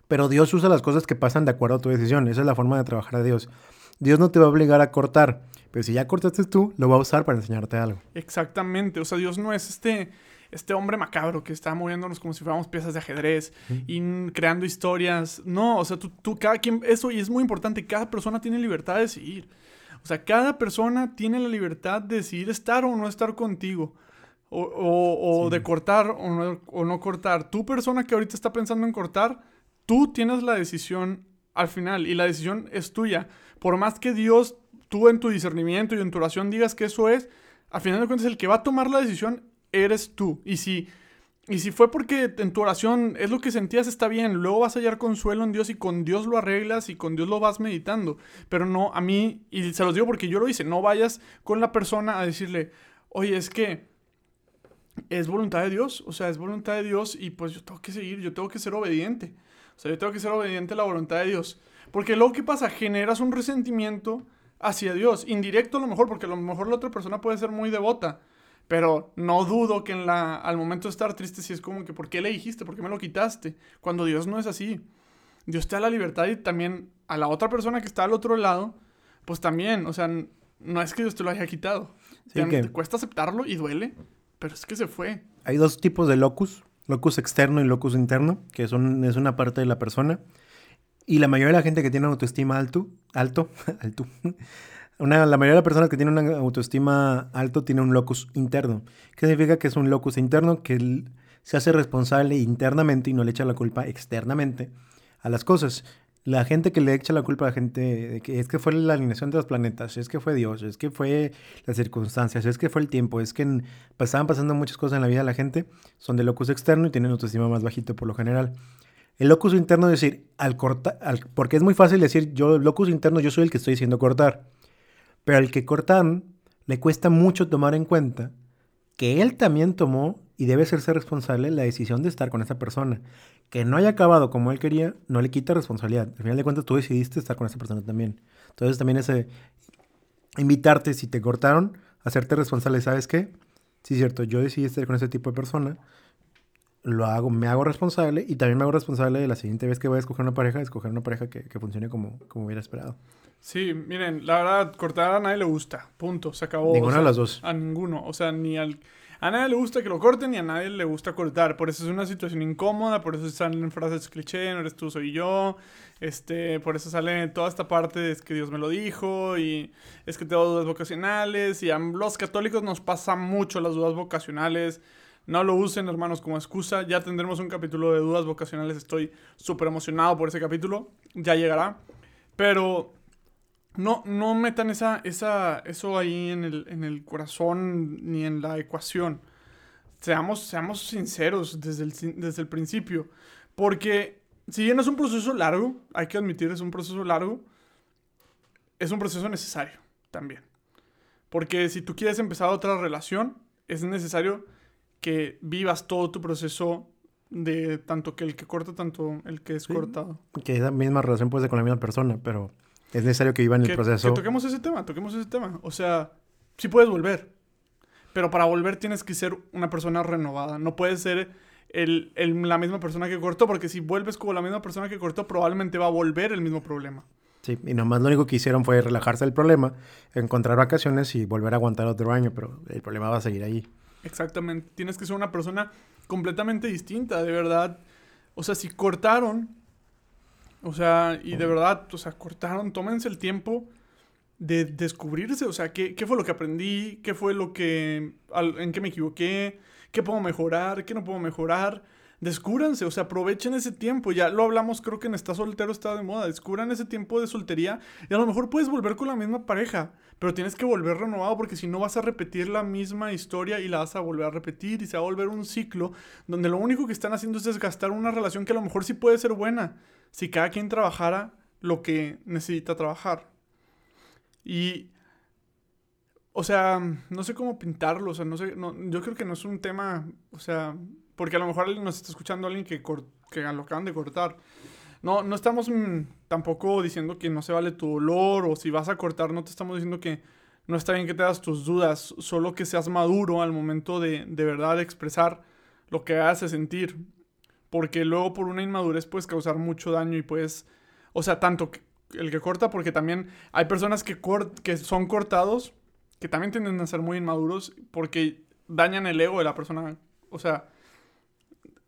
Pero Dios usa las cosas que pasan de acuerdo a tu decisión. Esa es la forma de trabajar de Dios. Dios no te va a obligar a cortar, pero si ya cortaste tú, lo va a usar para enseñarte algo. Exactamente, o sea, Dios no es este, este hombre macabro que está moviéndonos como si fuéramos piezas de ajedrez y creando historias. No, o sea, tú, tú, cada quien, eso y es muy importante, cada persona tiene libertad de decidir. O sea, cada persona tiene la libertad de decidir estar o no estar contigo. O, de cortar o no, o no cortar. Tu persona que ahorita está pensando en cortar, tú tienes la decisión al final y la decisión es tuya por más que Dios, tú en tu discernimiento y en tu oración digas que eso es, al final de cuentas el que va a tomar la decisión eres tú. Y si, y si fue porque en tu oración es lo que sentías, está bien. Luego vas a hallar consuelo en Dios y con Dios lo arreglas y con Dios lo vas meditando. Pero no, a mí, y se los digo porque yo lo hice, no vayas con la persona a decirle, oye, es que es voluntad de Dios, o sea, es voluntad de Dios y pues yo tengo que seguir, yo tengo que ser obediente. O sea, yo tengo que ser obediente a la voluntad de Dios. Porque luego, ¿qué pasa? Generas un resentimiento hacia Dios. Indirecto a lo mejor, porque a lo mejor la otra persona puede ser muy devota. Pero no dudo que en la, al momento de estar triste, si es como que, ¿por qué le dijiste? ¿Por qué me lo quitaste? Cuando Dios no es así. Dios te da la libertad y también a la otra persona que está al otro lado, pues también, o sea, no es que Dios te lo haya quitado. te, cuesta aceptarlo y duele, pero es que se fue. Hay dos tipos de locus, locus externo y locus interno, que son, es una parte de la persona. Y la mayoría de la gente que tiene autoestima alto, alto, alto, una, la mayoría de las personas que tienen una autoestima alto tiene un locus interno. ¿Qué significa que es un locus interno? Que se hace responsable internamente y no le echa la culpa externamente a las cosas. La gente que le echa la culpa a la gente que es que fue la alineación de los planetas, es que fue Dios, es que fue las circunstancias, es que fue el tiempo, es que estaban pasando muchas cosas en la vida de la gente, son de locus externo y tienen autoestima más bajito por lo general. El locus interno es decir, al cortar, porque es muy fácil decir, yo, locus interno, yo soy el que estoy diciendo cortar. Pero al que cortan, le cuesta mucho tomar en cuenta que él también tomó y debe hacerse responsable la decisión de estar con esa persona. Que no haya acabado como él quería, no le quita responsabilidad. Al final de cuentas, tú decidiste estar con esa persona también. Entonces, también ese invitarte, si te cortaron, hacerte responsable. ¿Sabes qué? Sí, cierto, yo decidí estar con ese tipo de persona lo hago, me hago responsable y también me hago responsable de la siguiente vez que voy a escoger una pareja, escoger una pareja que, que funcione como, como hubiera esperado. Sí, miren, la verdad, cortar a nadie le gusta. Punto, se acabó. Ninguna de las dos. A ninguno. O sea, ni al. A nadie le gusta que lo corten ni a nadie le gusta cortar. Por eso es una situación incómoda, por eso salen frases cliché, no eres tú, soy yo. Este, por eso sale toda esta parte de es que Dios me lo dijo y es que tengo dudas vocacionales. Y a los católicos nos pasa mucho las dudas vocacionales. No lo usen, hermanos, como excusa. Ya tendremos un capítulo de dudas vocacionales. Estoy súper emocionado por ese capítulo. Ya llegará. Pero no, no metan esa, esa, eso ahí en el, en el corazón ni en la ecuación. Seamos, seamos sinceros desde el, desde el principio. Porque si bien es un proceso largo, hay que admitir, es un proceso largo, es un proceso necesario también. Porque si tú quieres empezar otra relación, es necesario que vivas todo tu proceso de tanto que el que corta, tanto el que es cortado. Que esa misma relación puede ser con la misma persona, pero es necesario que vivan el proceso. Que toquemos ese tema, toquemos ese tema. O sea, sí puedes volver, pero para volver tienes que ser una persona renovada. No puedes ser el, la misma persona que cortó, porque si vuelves como la misma persona que cortó, probablemente va a volver el mismo problema. Sí, y nomás lo único que hicieron fue relajarse del problema, encontrar vacaciones y volver a aguantar otro año, pero el problema va a seguir ahí. Exactamente. Tienes que ser una persona completamente distinta, de verdad. o sea, si cortaron, o sea, y de verdad, o sea, cortaron, tómense el tiempo de descubrirse, o sea, ¿qué, qué fue lo que aprendí? ¿Qué fue lo que, al- en qué me equivoqué? ¿Qué puedo mejorar? ¿Qué no puedo mejorar? Descúbranse, o sea, aprovechen ese tiempo. Ya lo hablamos, creo que en Está Soltero está de moda. Descubran ese tiempo de soltería y a lo mejor puedes volver con la misma pareja, pero tienes que volver renovado porque si no vas a repetir la misma historia y la vas a volver a repetir y se va a volver un ciclo donde lo único que están haciendo es desgastar una relación que a lo mejor sí puede ser buena si cada quien trabajara lo que necesita trabajar. Y o sea, no sé cómo pintarlo, o sea, no sé, no, yo creo que no es un tema, o sea, porque a lo mejor nos está escuchando alguien que, que lo acaban de cortar. No, no estamos mm, tampoco diciendo que no se vale tu dolor o si vas a cortar, no te estamos diciendo que no está bien que te das tus dudas, solo que seas maduro al momento de, de verdad expresar lo que hace sentir. Porque luego por una inmadurez puedes causar mucho daño y puedes, o sea, tanto el que corta, porque también hay personas que, cort- que son cortados que también tienden a ser muy inmaduros porque dañan el ego de la persona. O sea,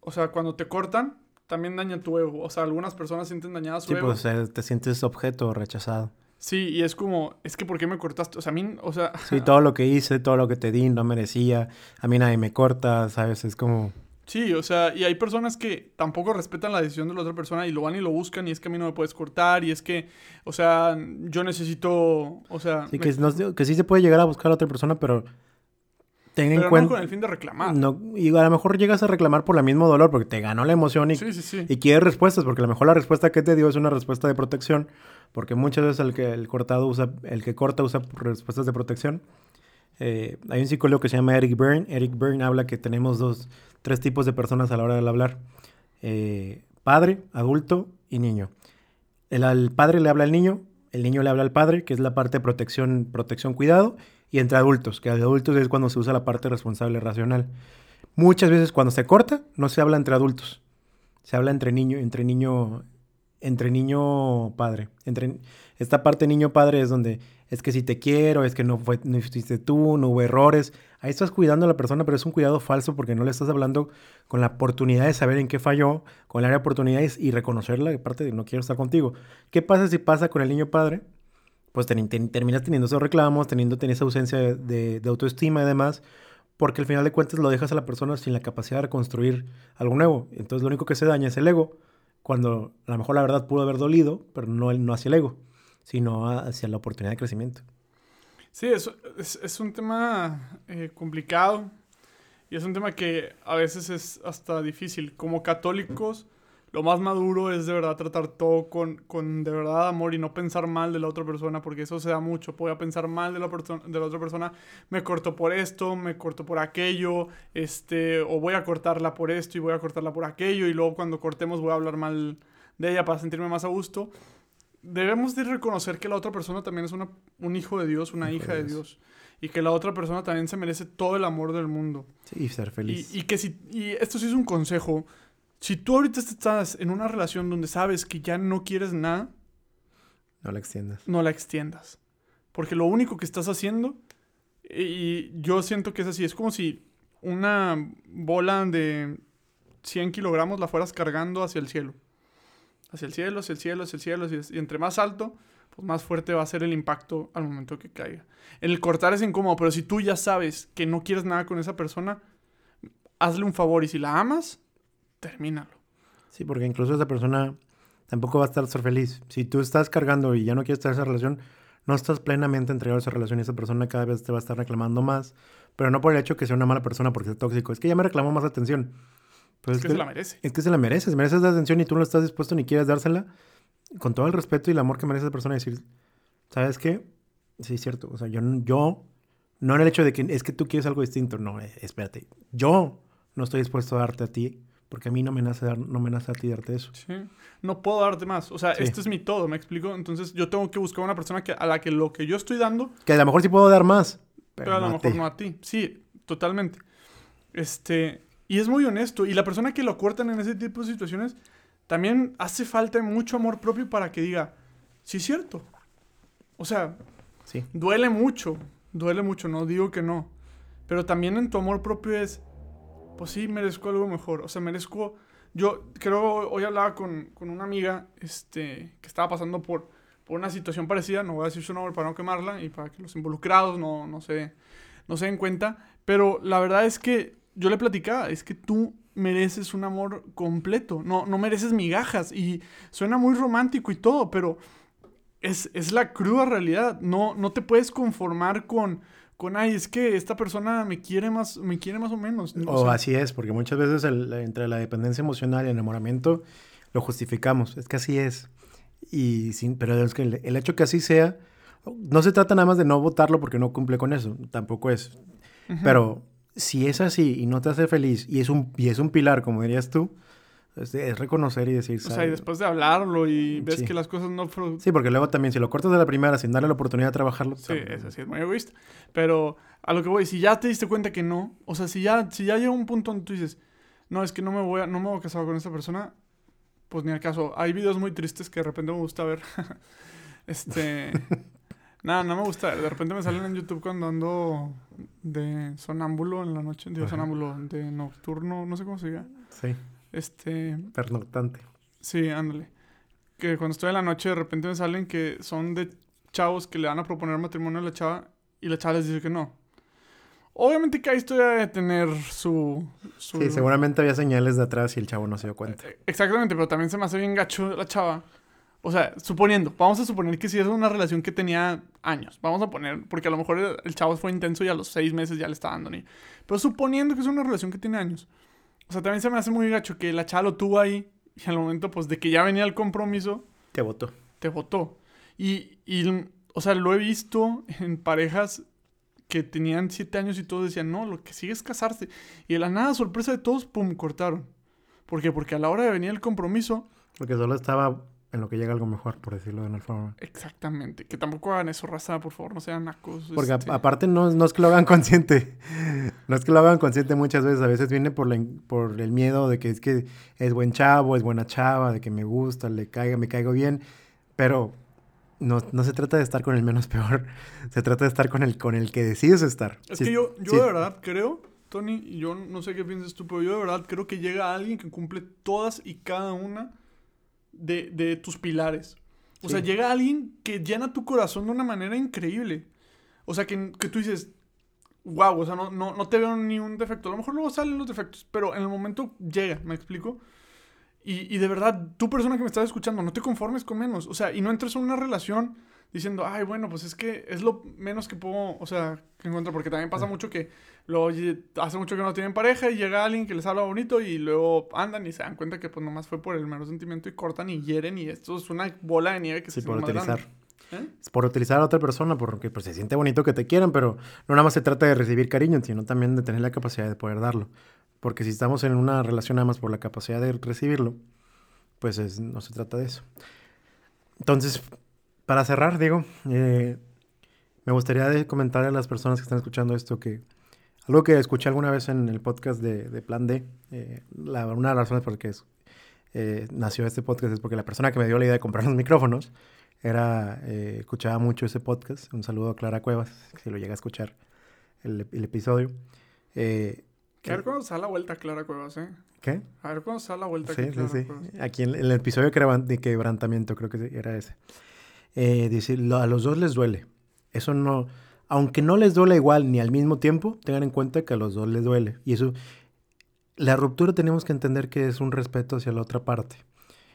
o sea, cuando te cortan, también daña tu ego. O sea, algunas personas sienten dañada su Sí, ego. pues te sientes objeto rechazado. Sí, y es como, es que ¿por qué me cortaste? O sea, a mí, o sea, Sí, todo lo que hice, todo lo que te di, no merecía. A mí nadie me corta, ¿sabes? Es como... sí, o sea, y hay personas que tampoco respetan la decisión de la otra persona y lo van y lo buscan y es que a mí no me puedes cortar y es que, o sea, yo necesito, o sea, Sí, me- que, no- que sí se puede llegar a buscar a otra persona, pero... Ten en no cuenta... con el fin de reclamar. No, y a lo mejor llegas a reclamar por el mismo dolor porque te ganó la emoción y, Sí, sí, sí. y quieres respuestas, porque a lo mejor la respuesta que te dio es una respuesta de protección, porque muchas veces el que el cortado usa, el que corta usa respuestas de protección. Eh, hay un psicólogo que se llama Eric Byrne. Eric Byrne habla que tenemos dos, tres tipos de personas a la hora de hablar. Eh, padre, adulto y niño. El, al padre le habla al niño, el niño le habla al padre, que es la parte de protección, protección, cuidado, y entre adultos, que adultos es cuando se usa la parte responsable racional. Muchas veces cuando se corta, no se habla entre adultos. Se habla entre niño, entre niño, entre niño padre. Entre esta parte niño padre es donde es que si te quiero, es que no fue, no fuiste tú, no hubo errores. Ahí estás cuidando a la persona, pero es un cuidado falso porque no le estás hablando con la oportunidad de saber en qué falló, con el área de oportunidades y reconocerla de parte de no quiero estar contigo. ¿Qué pasa si pasa con el niño padre? Pues ten- terminas teniendo esos reclamos, teniendo, esa ausencia de, autoestima y demás, porque al final de cuentas lo dejas a la persona sin la capacidad de reconstruir algo nuevo. Entonces lo único que se daña es el ego, cuando a lo mejor la verdad pudo haber dolido, pero no, no hacia el ego, sino hacia la oportunidad de crecimiento. Sí, es, es, es un tema eh, complicado y es un tema que a veces es hasta difícil. Como católicos, lo más maduro es de verdad tratar todo con, con de verdad amor y no pensar mal de la otra persona, porque eso se da mucho. Voy a pensar mal de la, de la otra persona, me corto por esto, me corto por aquello, este, o voy a cortarla por esto y voy a cortarla por aquello, y luego cuando cortemos voy a hablar mal de ella para sentirme más a gusto debemos de reconocer que la otra persona también es una, un hijo de Dios, una Hijo hija de de Dios. Dios. Y que la otra persona también se merece todo el amor del mundo. Sí, y ser feliz. Y, y que si, y esto sí es un consejo, si tú ahorita estás en una relación donde sabes que ya no quieres nada, No la extiendas. no la extiendas. Porque lo único que estás haciendo, y yo siento que es así, es como si una bola de 100 kilogramos la fueras cargando hacia el cielo. Hacia el cielo, hacia el cielo, hacia el cielo. Y entre más alto, pues más fuerte va a ser el impacto al momento que caiga. El cortar es incómodo, pero si tú ya sabes que no quieres nada con esa persona, hazle un favor y si la amas, termínalo. Sí, porque incluso esa persona tampoco va a estar feliz. Si tú estás cargando y ya no quieres estar esa relación, no estás plenamente entregado a esa relación y esa persona cada vez te va a estar reclamando más. Pero no por el hecho que sea una mala persona porque es tóxico. Es que ya me reclamó más atención. Pues es que se la merece. Es que se la mereces, mereces la atención y tú no estás dispuesto ni quieres dársela. Con todo el respeto y el amor que merece esa persona, decir, ¿sabes qué? Sí, es cierto. O sea, yo, yo, no en el hecho de que es que tú quieres algo distinto. No, eh, espérate. Yo no estoy dispuesto a darte a ti porque a mí no me nace, dar, no me nace a ti darte eso. Sí. No puedo darte más. O sea, Sí. este es mi todo, ¿me explico? Entonces yo tengo que buscar una persona que, a la que lo que yo estoy dando, Que a lo mejor sí puedo dar más. Pero, pero, a lo no mejor ti. no a ti. Sí, totalmente. Este, y es muy honesto. Y la persona que lo cortan en ese tipo de situaciones, también hace falta mucho amor propio para que diga, sí es cierto. O sea, Sí. duele mucho, duele mucho, no digo que no. Pero también en tu amor propio es, pues sí, merezco algo mejor. O sea, merezco Yo creo, hoy hablaba con, con una amiga este, que estaba pasando por, por una situación parecida, no voy a decir su nombre para no quemarla y para que los involucrados no, no, se, no se den cuenta, pero la verdad es que yo le platicaba, es que tú mereces un amor completo, no, no mereces migajas y suena muy romántico y todo, pero es, es la cruda realidad, no, no te puedes conformar con con, ay, es que esta persona me quiere más, me quiere más o menos. O, así es, porque muchas veces entre la dependencia emocional y el enamoramiento lo justificamos, es que así es. Y sin, pero es que el, hecho que así sea, no se trata nada más de no votarlo porque no cumple con eso, tampoco es. Pero si es así y no te hace feliz y es un, y es un pilar, como dirías tú, es, reconocer y decir... O sea, y después de hablarlo y ves que las cosas no... Sí, porque luego también si lo cortas de la primera sin darle la oportunidad de trabajarlo... Sí, eso sí es muy egoísta. Pero a lo que voy, si ya te diste cuenta que no, o sea, si ya, si ya llega un punto donde tú dices, no, es que no me voy a, no me voy a casar con esta persona, pues ni al caso. Hay videos muy tristes que de repente me gusta ver. este... Nada, no me gusta. De repente me salen en YouTube cuando ando de sonámbulo en la noche. Digo, sonámbulo, de nocturno, no sé cómo se diga. Sí. Este. Pernoctante. Sí, ándale. Que cuando estoy en la noche de repente me salen que son de chavos que le van a proponer matrimonio a la chava y la chava les dice que no. Obviamente que ahí estoy a tener su, Sí, seguramente había señales de atrás y el chavo no se dio cuenta. Eh, exactamente, pero también se me hace bien gacho la chava. O sea, suponiendo, vamos a suponer que si es una relación que tenía años, vamos a poner, porque a lo mejor el, chavo fue intenso y a los seis meses ya le está dando ni. Pero suponiendo que es una relación que tiene años. O sea, también se me hace muy gacho que la chava lo tuvo ahí y al momento, pues, de que ya venía el compromiso... Te votó. Te votó. Y, y, o sea, lo he visto en parejas que tenían siete años y todos decían, no, lo que sigue es casarse. Y de la nada, sorpresa de todos, pum, cortaron. ¿Por qué? Porque a la hora de venir el compromiso... Porque solo estaba en lo que llega algo mejor, por decirlo de una forma. Exactamente. Que tampoco hagan eso, raza, por favor, no sean nacos. Porque este. aparte no, no, es que lo hagan consciente. no es que lo hagan consciente muchas veces. A veces viene por, la, por el miedo de que es que es buen chavo, es buena chava, de que me gusta, le caiga, me caigo bien. Pero no, no se trata de estar con el menos peor. se trata de estar con el, con el que decides estar. Es que yo, yo de verdad creo, Tony, y yo no sé qué piensas tú, pero yo de verdad creo que llega alguien que cumple todas y cada una de, tus pilares. O sea, llega alguien que llena tu corazón de una manera increíble. O sea, que, tú dices, wow, o sea, no, no, te veo ni un defecto. A lo mejor luego salen los defectos, pero en el momento llega, ¿me explico? Y, y de verdad, tú persona que me estás escuchando, no te conformes con menos. O sea, y no entres en una relación diciendo, ay, bueno, pues es que es lo menos que puedo, o sea, que encuentro, porque también pasa mucho que luego hace mucho que no tienen pareja y llega alguien que les habla bonito y luego andan y se dan cuenta que pues nomás fue por el mero sentimiento y cortan y hieren y esto es una bola de nieve que se por utilizar. ¿Eh? Es por utilizar a otra persona porque pues, se siente bonito que te quieran, pero no nada más se trata de recibir cariño, sino también de tener la capacidad de poder darlo. Porque si estamos en una relación nada más por la capacidad de recibirlo, pues no se trata de eso. Entonces, para cerrar, Diego, eh, me gustaría comentar a las personas que están escuchando esto que algo que escuché alguna vez en el podcast de, Plan D, eh, la, una de las razones por las que eh, nació este podcast es porque la persona que me dio la idea de comprar los micrófonos era, escuchaba mucho ese podcast. Un saludo a Clara Cuevas, si lo llega a escuchar el, episodio. a ver cuándo sale la vuelta Clara Cuevas, ¿eh? ¿Qué? A ver cuándo sale la vuelta sí, Clara sí, sí. Aquí en, el episodio de quebrantamiento, creo que era ese eh, a los dos les duele. Eso no, aunque no les duele igual ni al mismo tiempo, tengan en cuenta que a los dos les duele. Y eso, la ruptura tenemos que entender que es un respeto hacia la otra parte.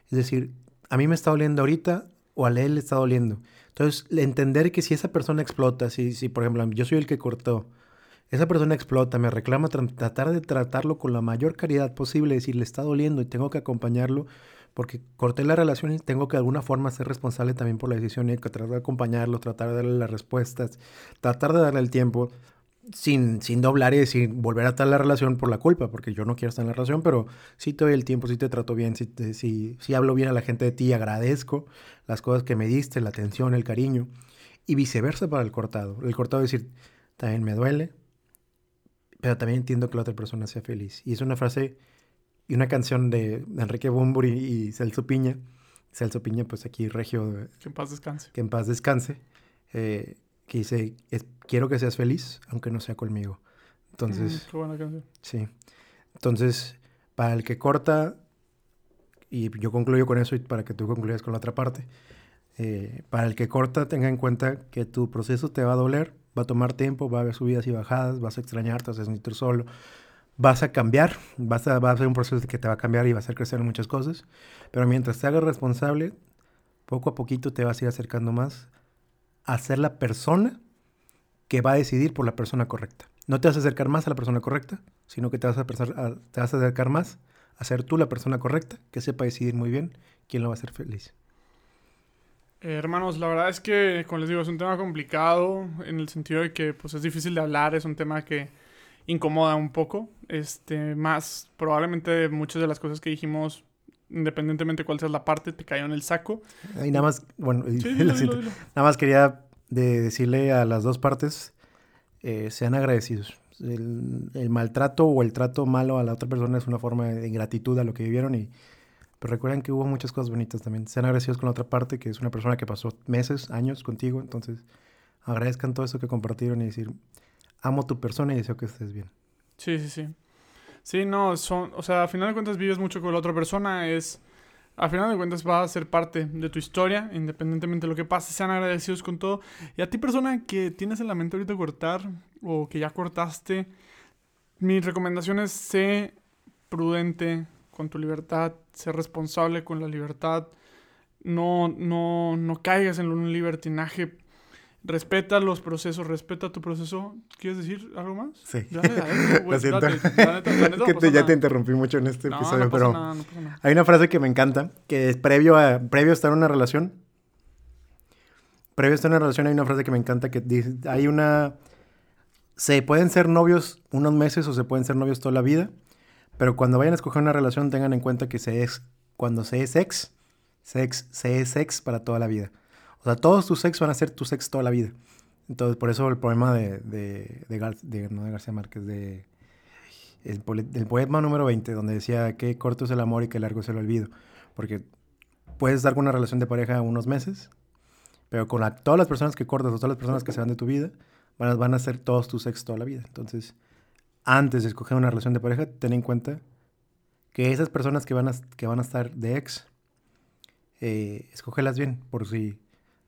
Es decir, a mí me está doliendo ahorita o a él le está doliendo. Entonces, entender que si esa persona explota, si, si por ejemplo yo soy el que cortó, esa persona explota, me reclama, tratar de tratarlo con la mayor caridad posible, decir, le está doliendo y tengo que acompañarlo, porque corté la relación y tengo que de alguna forma ser responsable también por la decisión y tratar de acompañarlo, tratar de darle las respuestas, tratar de darle el tiempo sin, sin doblar y sin volver a estar la relación por la culpa, porque yo no quiero estar en la relación, pero sí te doy el tiempo, sí te trato bien, sí, sí, hablo bien a la gente de ti, agradezco las cosas que me diste, la atención, el cariño, y viceversa para el cortado. El cortado es decir, también me duele, pero también entiendo que la otra persona sea feliz. Y es una frase y una canción de Enrique Bumburi y Celso Piña. Celso Piña, pues aquí regio. Que en paz descanse. Que en paz descanse. Eh, que dice, quiero que seas feliz, aunque no sea conmigo. Entonces... Mm, qué buena canción. Sí. Entonces, para el que corta, y yo concluyo con eso y para que tú concluyas con la otra parte. Eh, para el que corta, tenga en cuenta que tu proceso te va a doler, va a tomar tiempo, va a haber subidas y bajadas, vas a extrañarte, vas a sentir solo, vas a cambiar, vas a, va a ser un proceso que te va a cambiar y va a hacer crecer muchas cosas, pero mientras te hagas responsable, poco a poquito te vas a ir acercando más a ser la persona que va a decidir por la persona correcta. No te vas a acercar más a la persona correcta, sino que te vas a, te vas a acercar más a ser tú la persona correcta, que sepa decidir muy bien quién lo va a hacer feliz. Eh, hermanos, la verdad es que, como les digo, es un tema complicado en el sentido de que pues, es difícil de hablar, es un tema que incomoda un poco. Este, más probablemente muchas de las cosas que dijimos, independientemente de cuál sea la parte, te cayó en el saco. Y nada más, bueno, nada más quería decirle a las dos partes, eh, sean agradecidos. El, maltrato o el trato malo a la otra persona es una forma de ingratitud a lo que vivieron y pues recuerden que hubo muchas cosas bonitas también. Sean agradecidos con la otra parte, que es una persona que pasó meses, años contigo, entonces agradezcan todo eso que compartieron y decir, amo tu persona y deseo que estés bien. Sí, sí, sí. Sí, no, son, o sea, a final de cuentas vives mucho con la otra persona, es, a final de cuentas va a ser parte de tu historia, independientemente de lo que pase, sean agradecidos con todo. Y a ti persona que tienes en la mente ahorita cortar o que ya cortaste, mi recomendación es sé prudente con tu libertad, sé responsable con la libertad, no, no, no caigas en un libertinaje Respeta los procesos, respeta tu proceso. ¿Quieres decir algo más? Sí. Ya, que ya te interrumpí mucho en este episodio, pero hay una frase que me encanta, que es previo a, previo a estar en una relación. Previo a estar en una relación hay una frase que me encanta que dice, hay una... Se pueden ser novios unos meses o se pueden ser novios toda la vida, pero cuando vayan a escoger una relación tengan en cuenta que se es, cuando se es ex, sex, se es ex para toda la vida. O sea, todos tus ex van a ser tus ex toda la vida. Entonces, por eso el poema de, de, de, no de García Márquez, de, el, del poema número 20, donde decía que corto es el amor y que largo es el olvido. Porque puedes estar con una relación de pareja unos meses, pero con todas las personas que cortas o todas las personas que se van de tu vida, van a, van a ser todos tus ex toda la vida. Entonces, antes de escoger una relación de pareja, ten en cuenta que esas personas que van a, que van a estar de ex, eh, escógelas bien, por si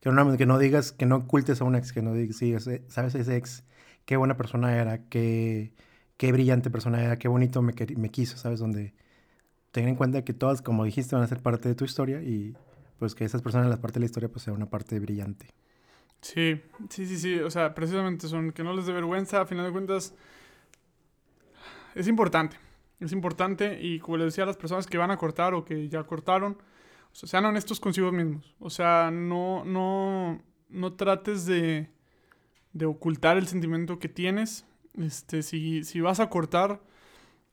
que no, digas, que no ocultes a un ex, que no digas, sí, sabes ese ex, qué buena persona era, qué, qué brillante persona era, qué bonito me, quiso, ¿sabes? Donde ten en cuenta que todas, como dijiste, van a ser parte de tu historia y pues que esas personas en la parte de la historia pues sea una parte brillante. Sí, sí, sí, sí, o sea, precisamente son que no les dé vergüenza, a final de cuentas es importante, es importante y como les decía las personas que van a cortar o que ya cortaron, o sea, sean honestos consigo mismos. O sea, no, no, no trates de, de ocultar el sentimiento que tienes. Este, si, si vas a cortar,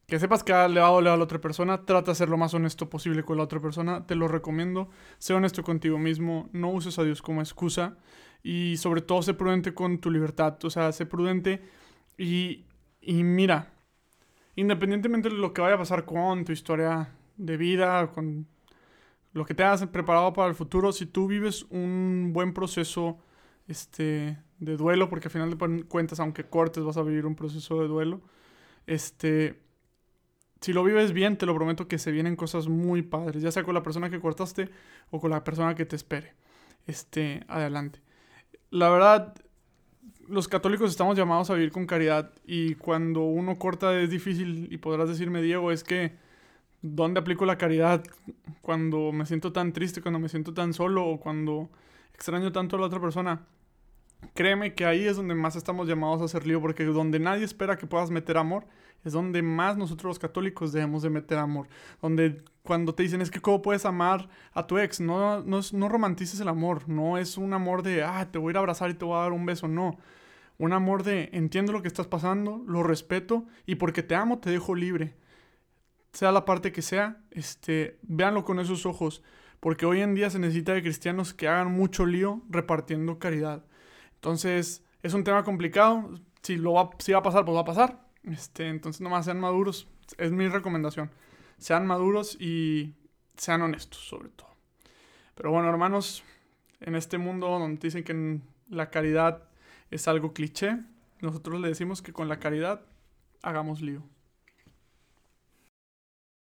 que sepas que le va a doler a la otra persona, trata de ser lo más honesto posible con la otra persona. Te lo recomiendo. Sé honesto contigo mismo. No uses a Dios como excusa. Y sobre todo, sé prudente con tu libertad. O sea, sé prudente y, y mira, independientemente de lo que vaya a pasar con tu historia de vida, con lo que te has preparado para el futuro, si tú vives un buen proceso este, de duelo, porque al final de cuentas, aunque cortes, vas a vivir un proceso de duelo, este, si lo vives bien, te lo prometo que se vienen cosas muy padres, ya sea con la persona que cortaste o con la persona que te espere. Este, adelante. La verdad, los católicos estamos llamados a vivir con caridad y cuando uno corta es difícil y podrás decirme, Diego, es que ¿Dónde aplico la caridad cuando me siento tan triste, cuando me siento tan solo o cuando extraño tanto a la otra persona? Créeme que ahí es donde más estamos llamados a hacer lío, porque donde nadie espera que puedas meter amor, es donde más nosotros los católicos debemos de meter amor. Donde cuando te dicen es que cómo puedes amar a tu ex, no, no, no romantices el amor, no es un amor de, ah, te voy a ir a abrazar y te voy a dar un beso, no. Un amor de, entiendo lo que estás pasando, lo respeto y porque te amo te dejo libre sea la parte que sea, este, véanlo con esos ojos, porque hoy en día se necesita de cristianos que hagan mucho lío repartiendo caridad. Entonces, es un tema complicado, si, lo va, si va a pasar, pues va a pasar. Este, entonces, nomás sean maduros, es mi recomendación. Sean maduros y sean honestos, sobre todo. Pero bueno, hermanos, en este mundo donde dicen que la caridad es algo cliché, nosotros le decimos que con la caridad hagamos lío.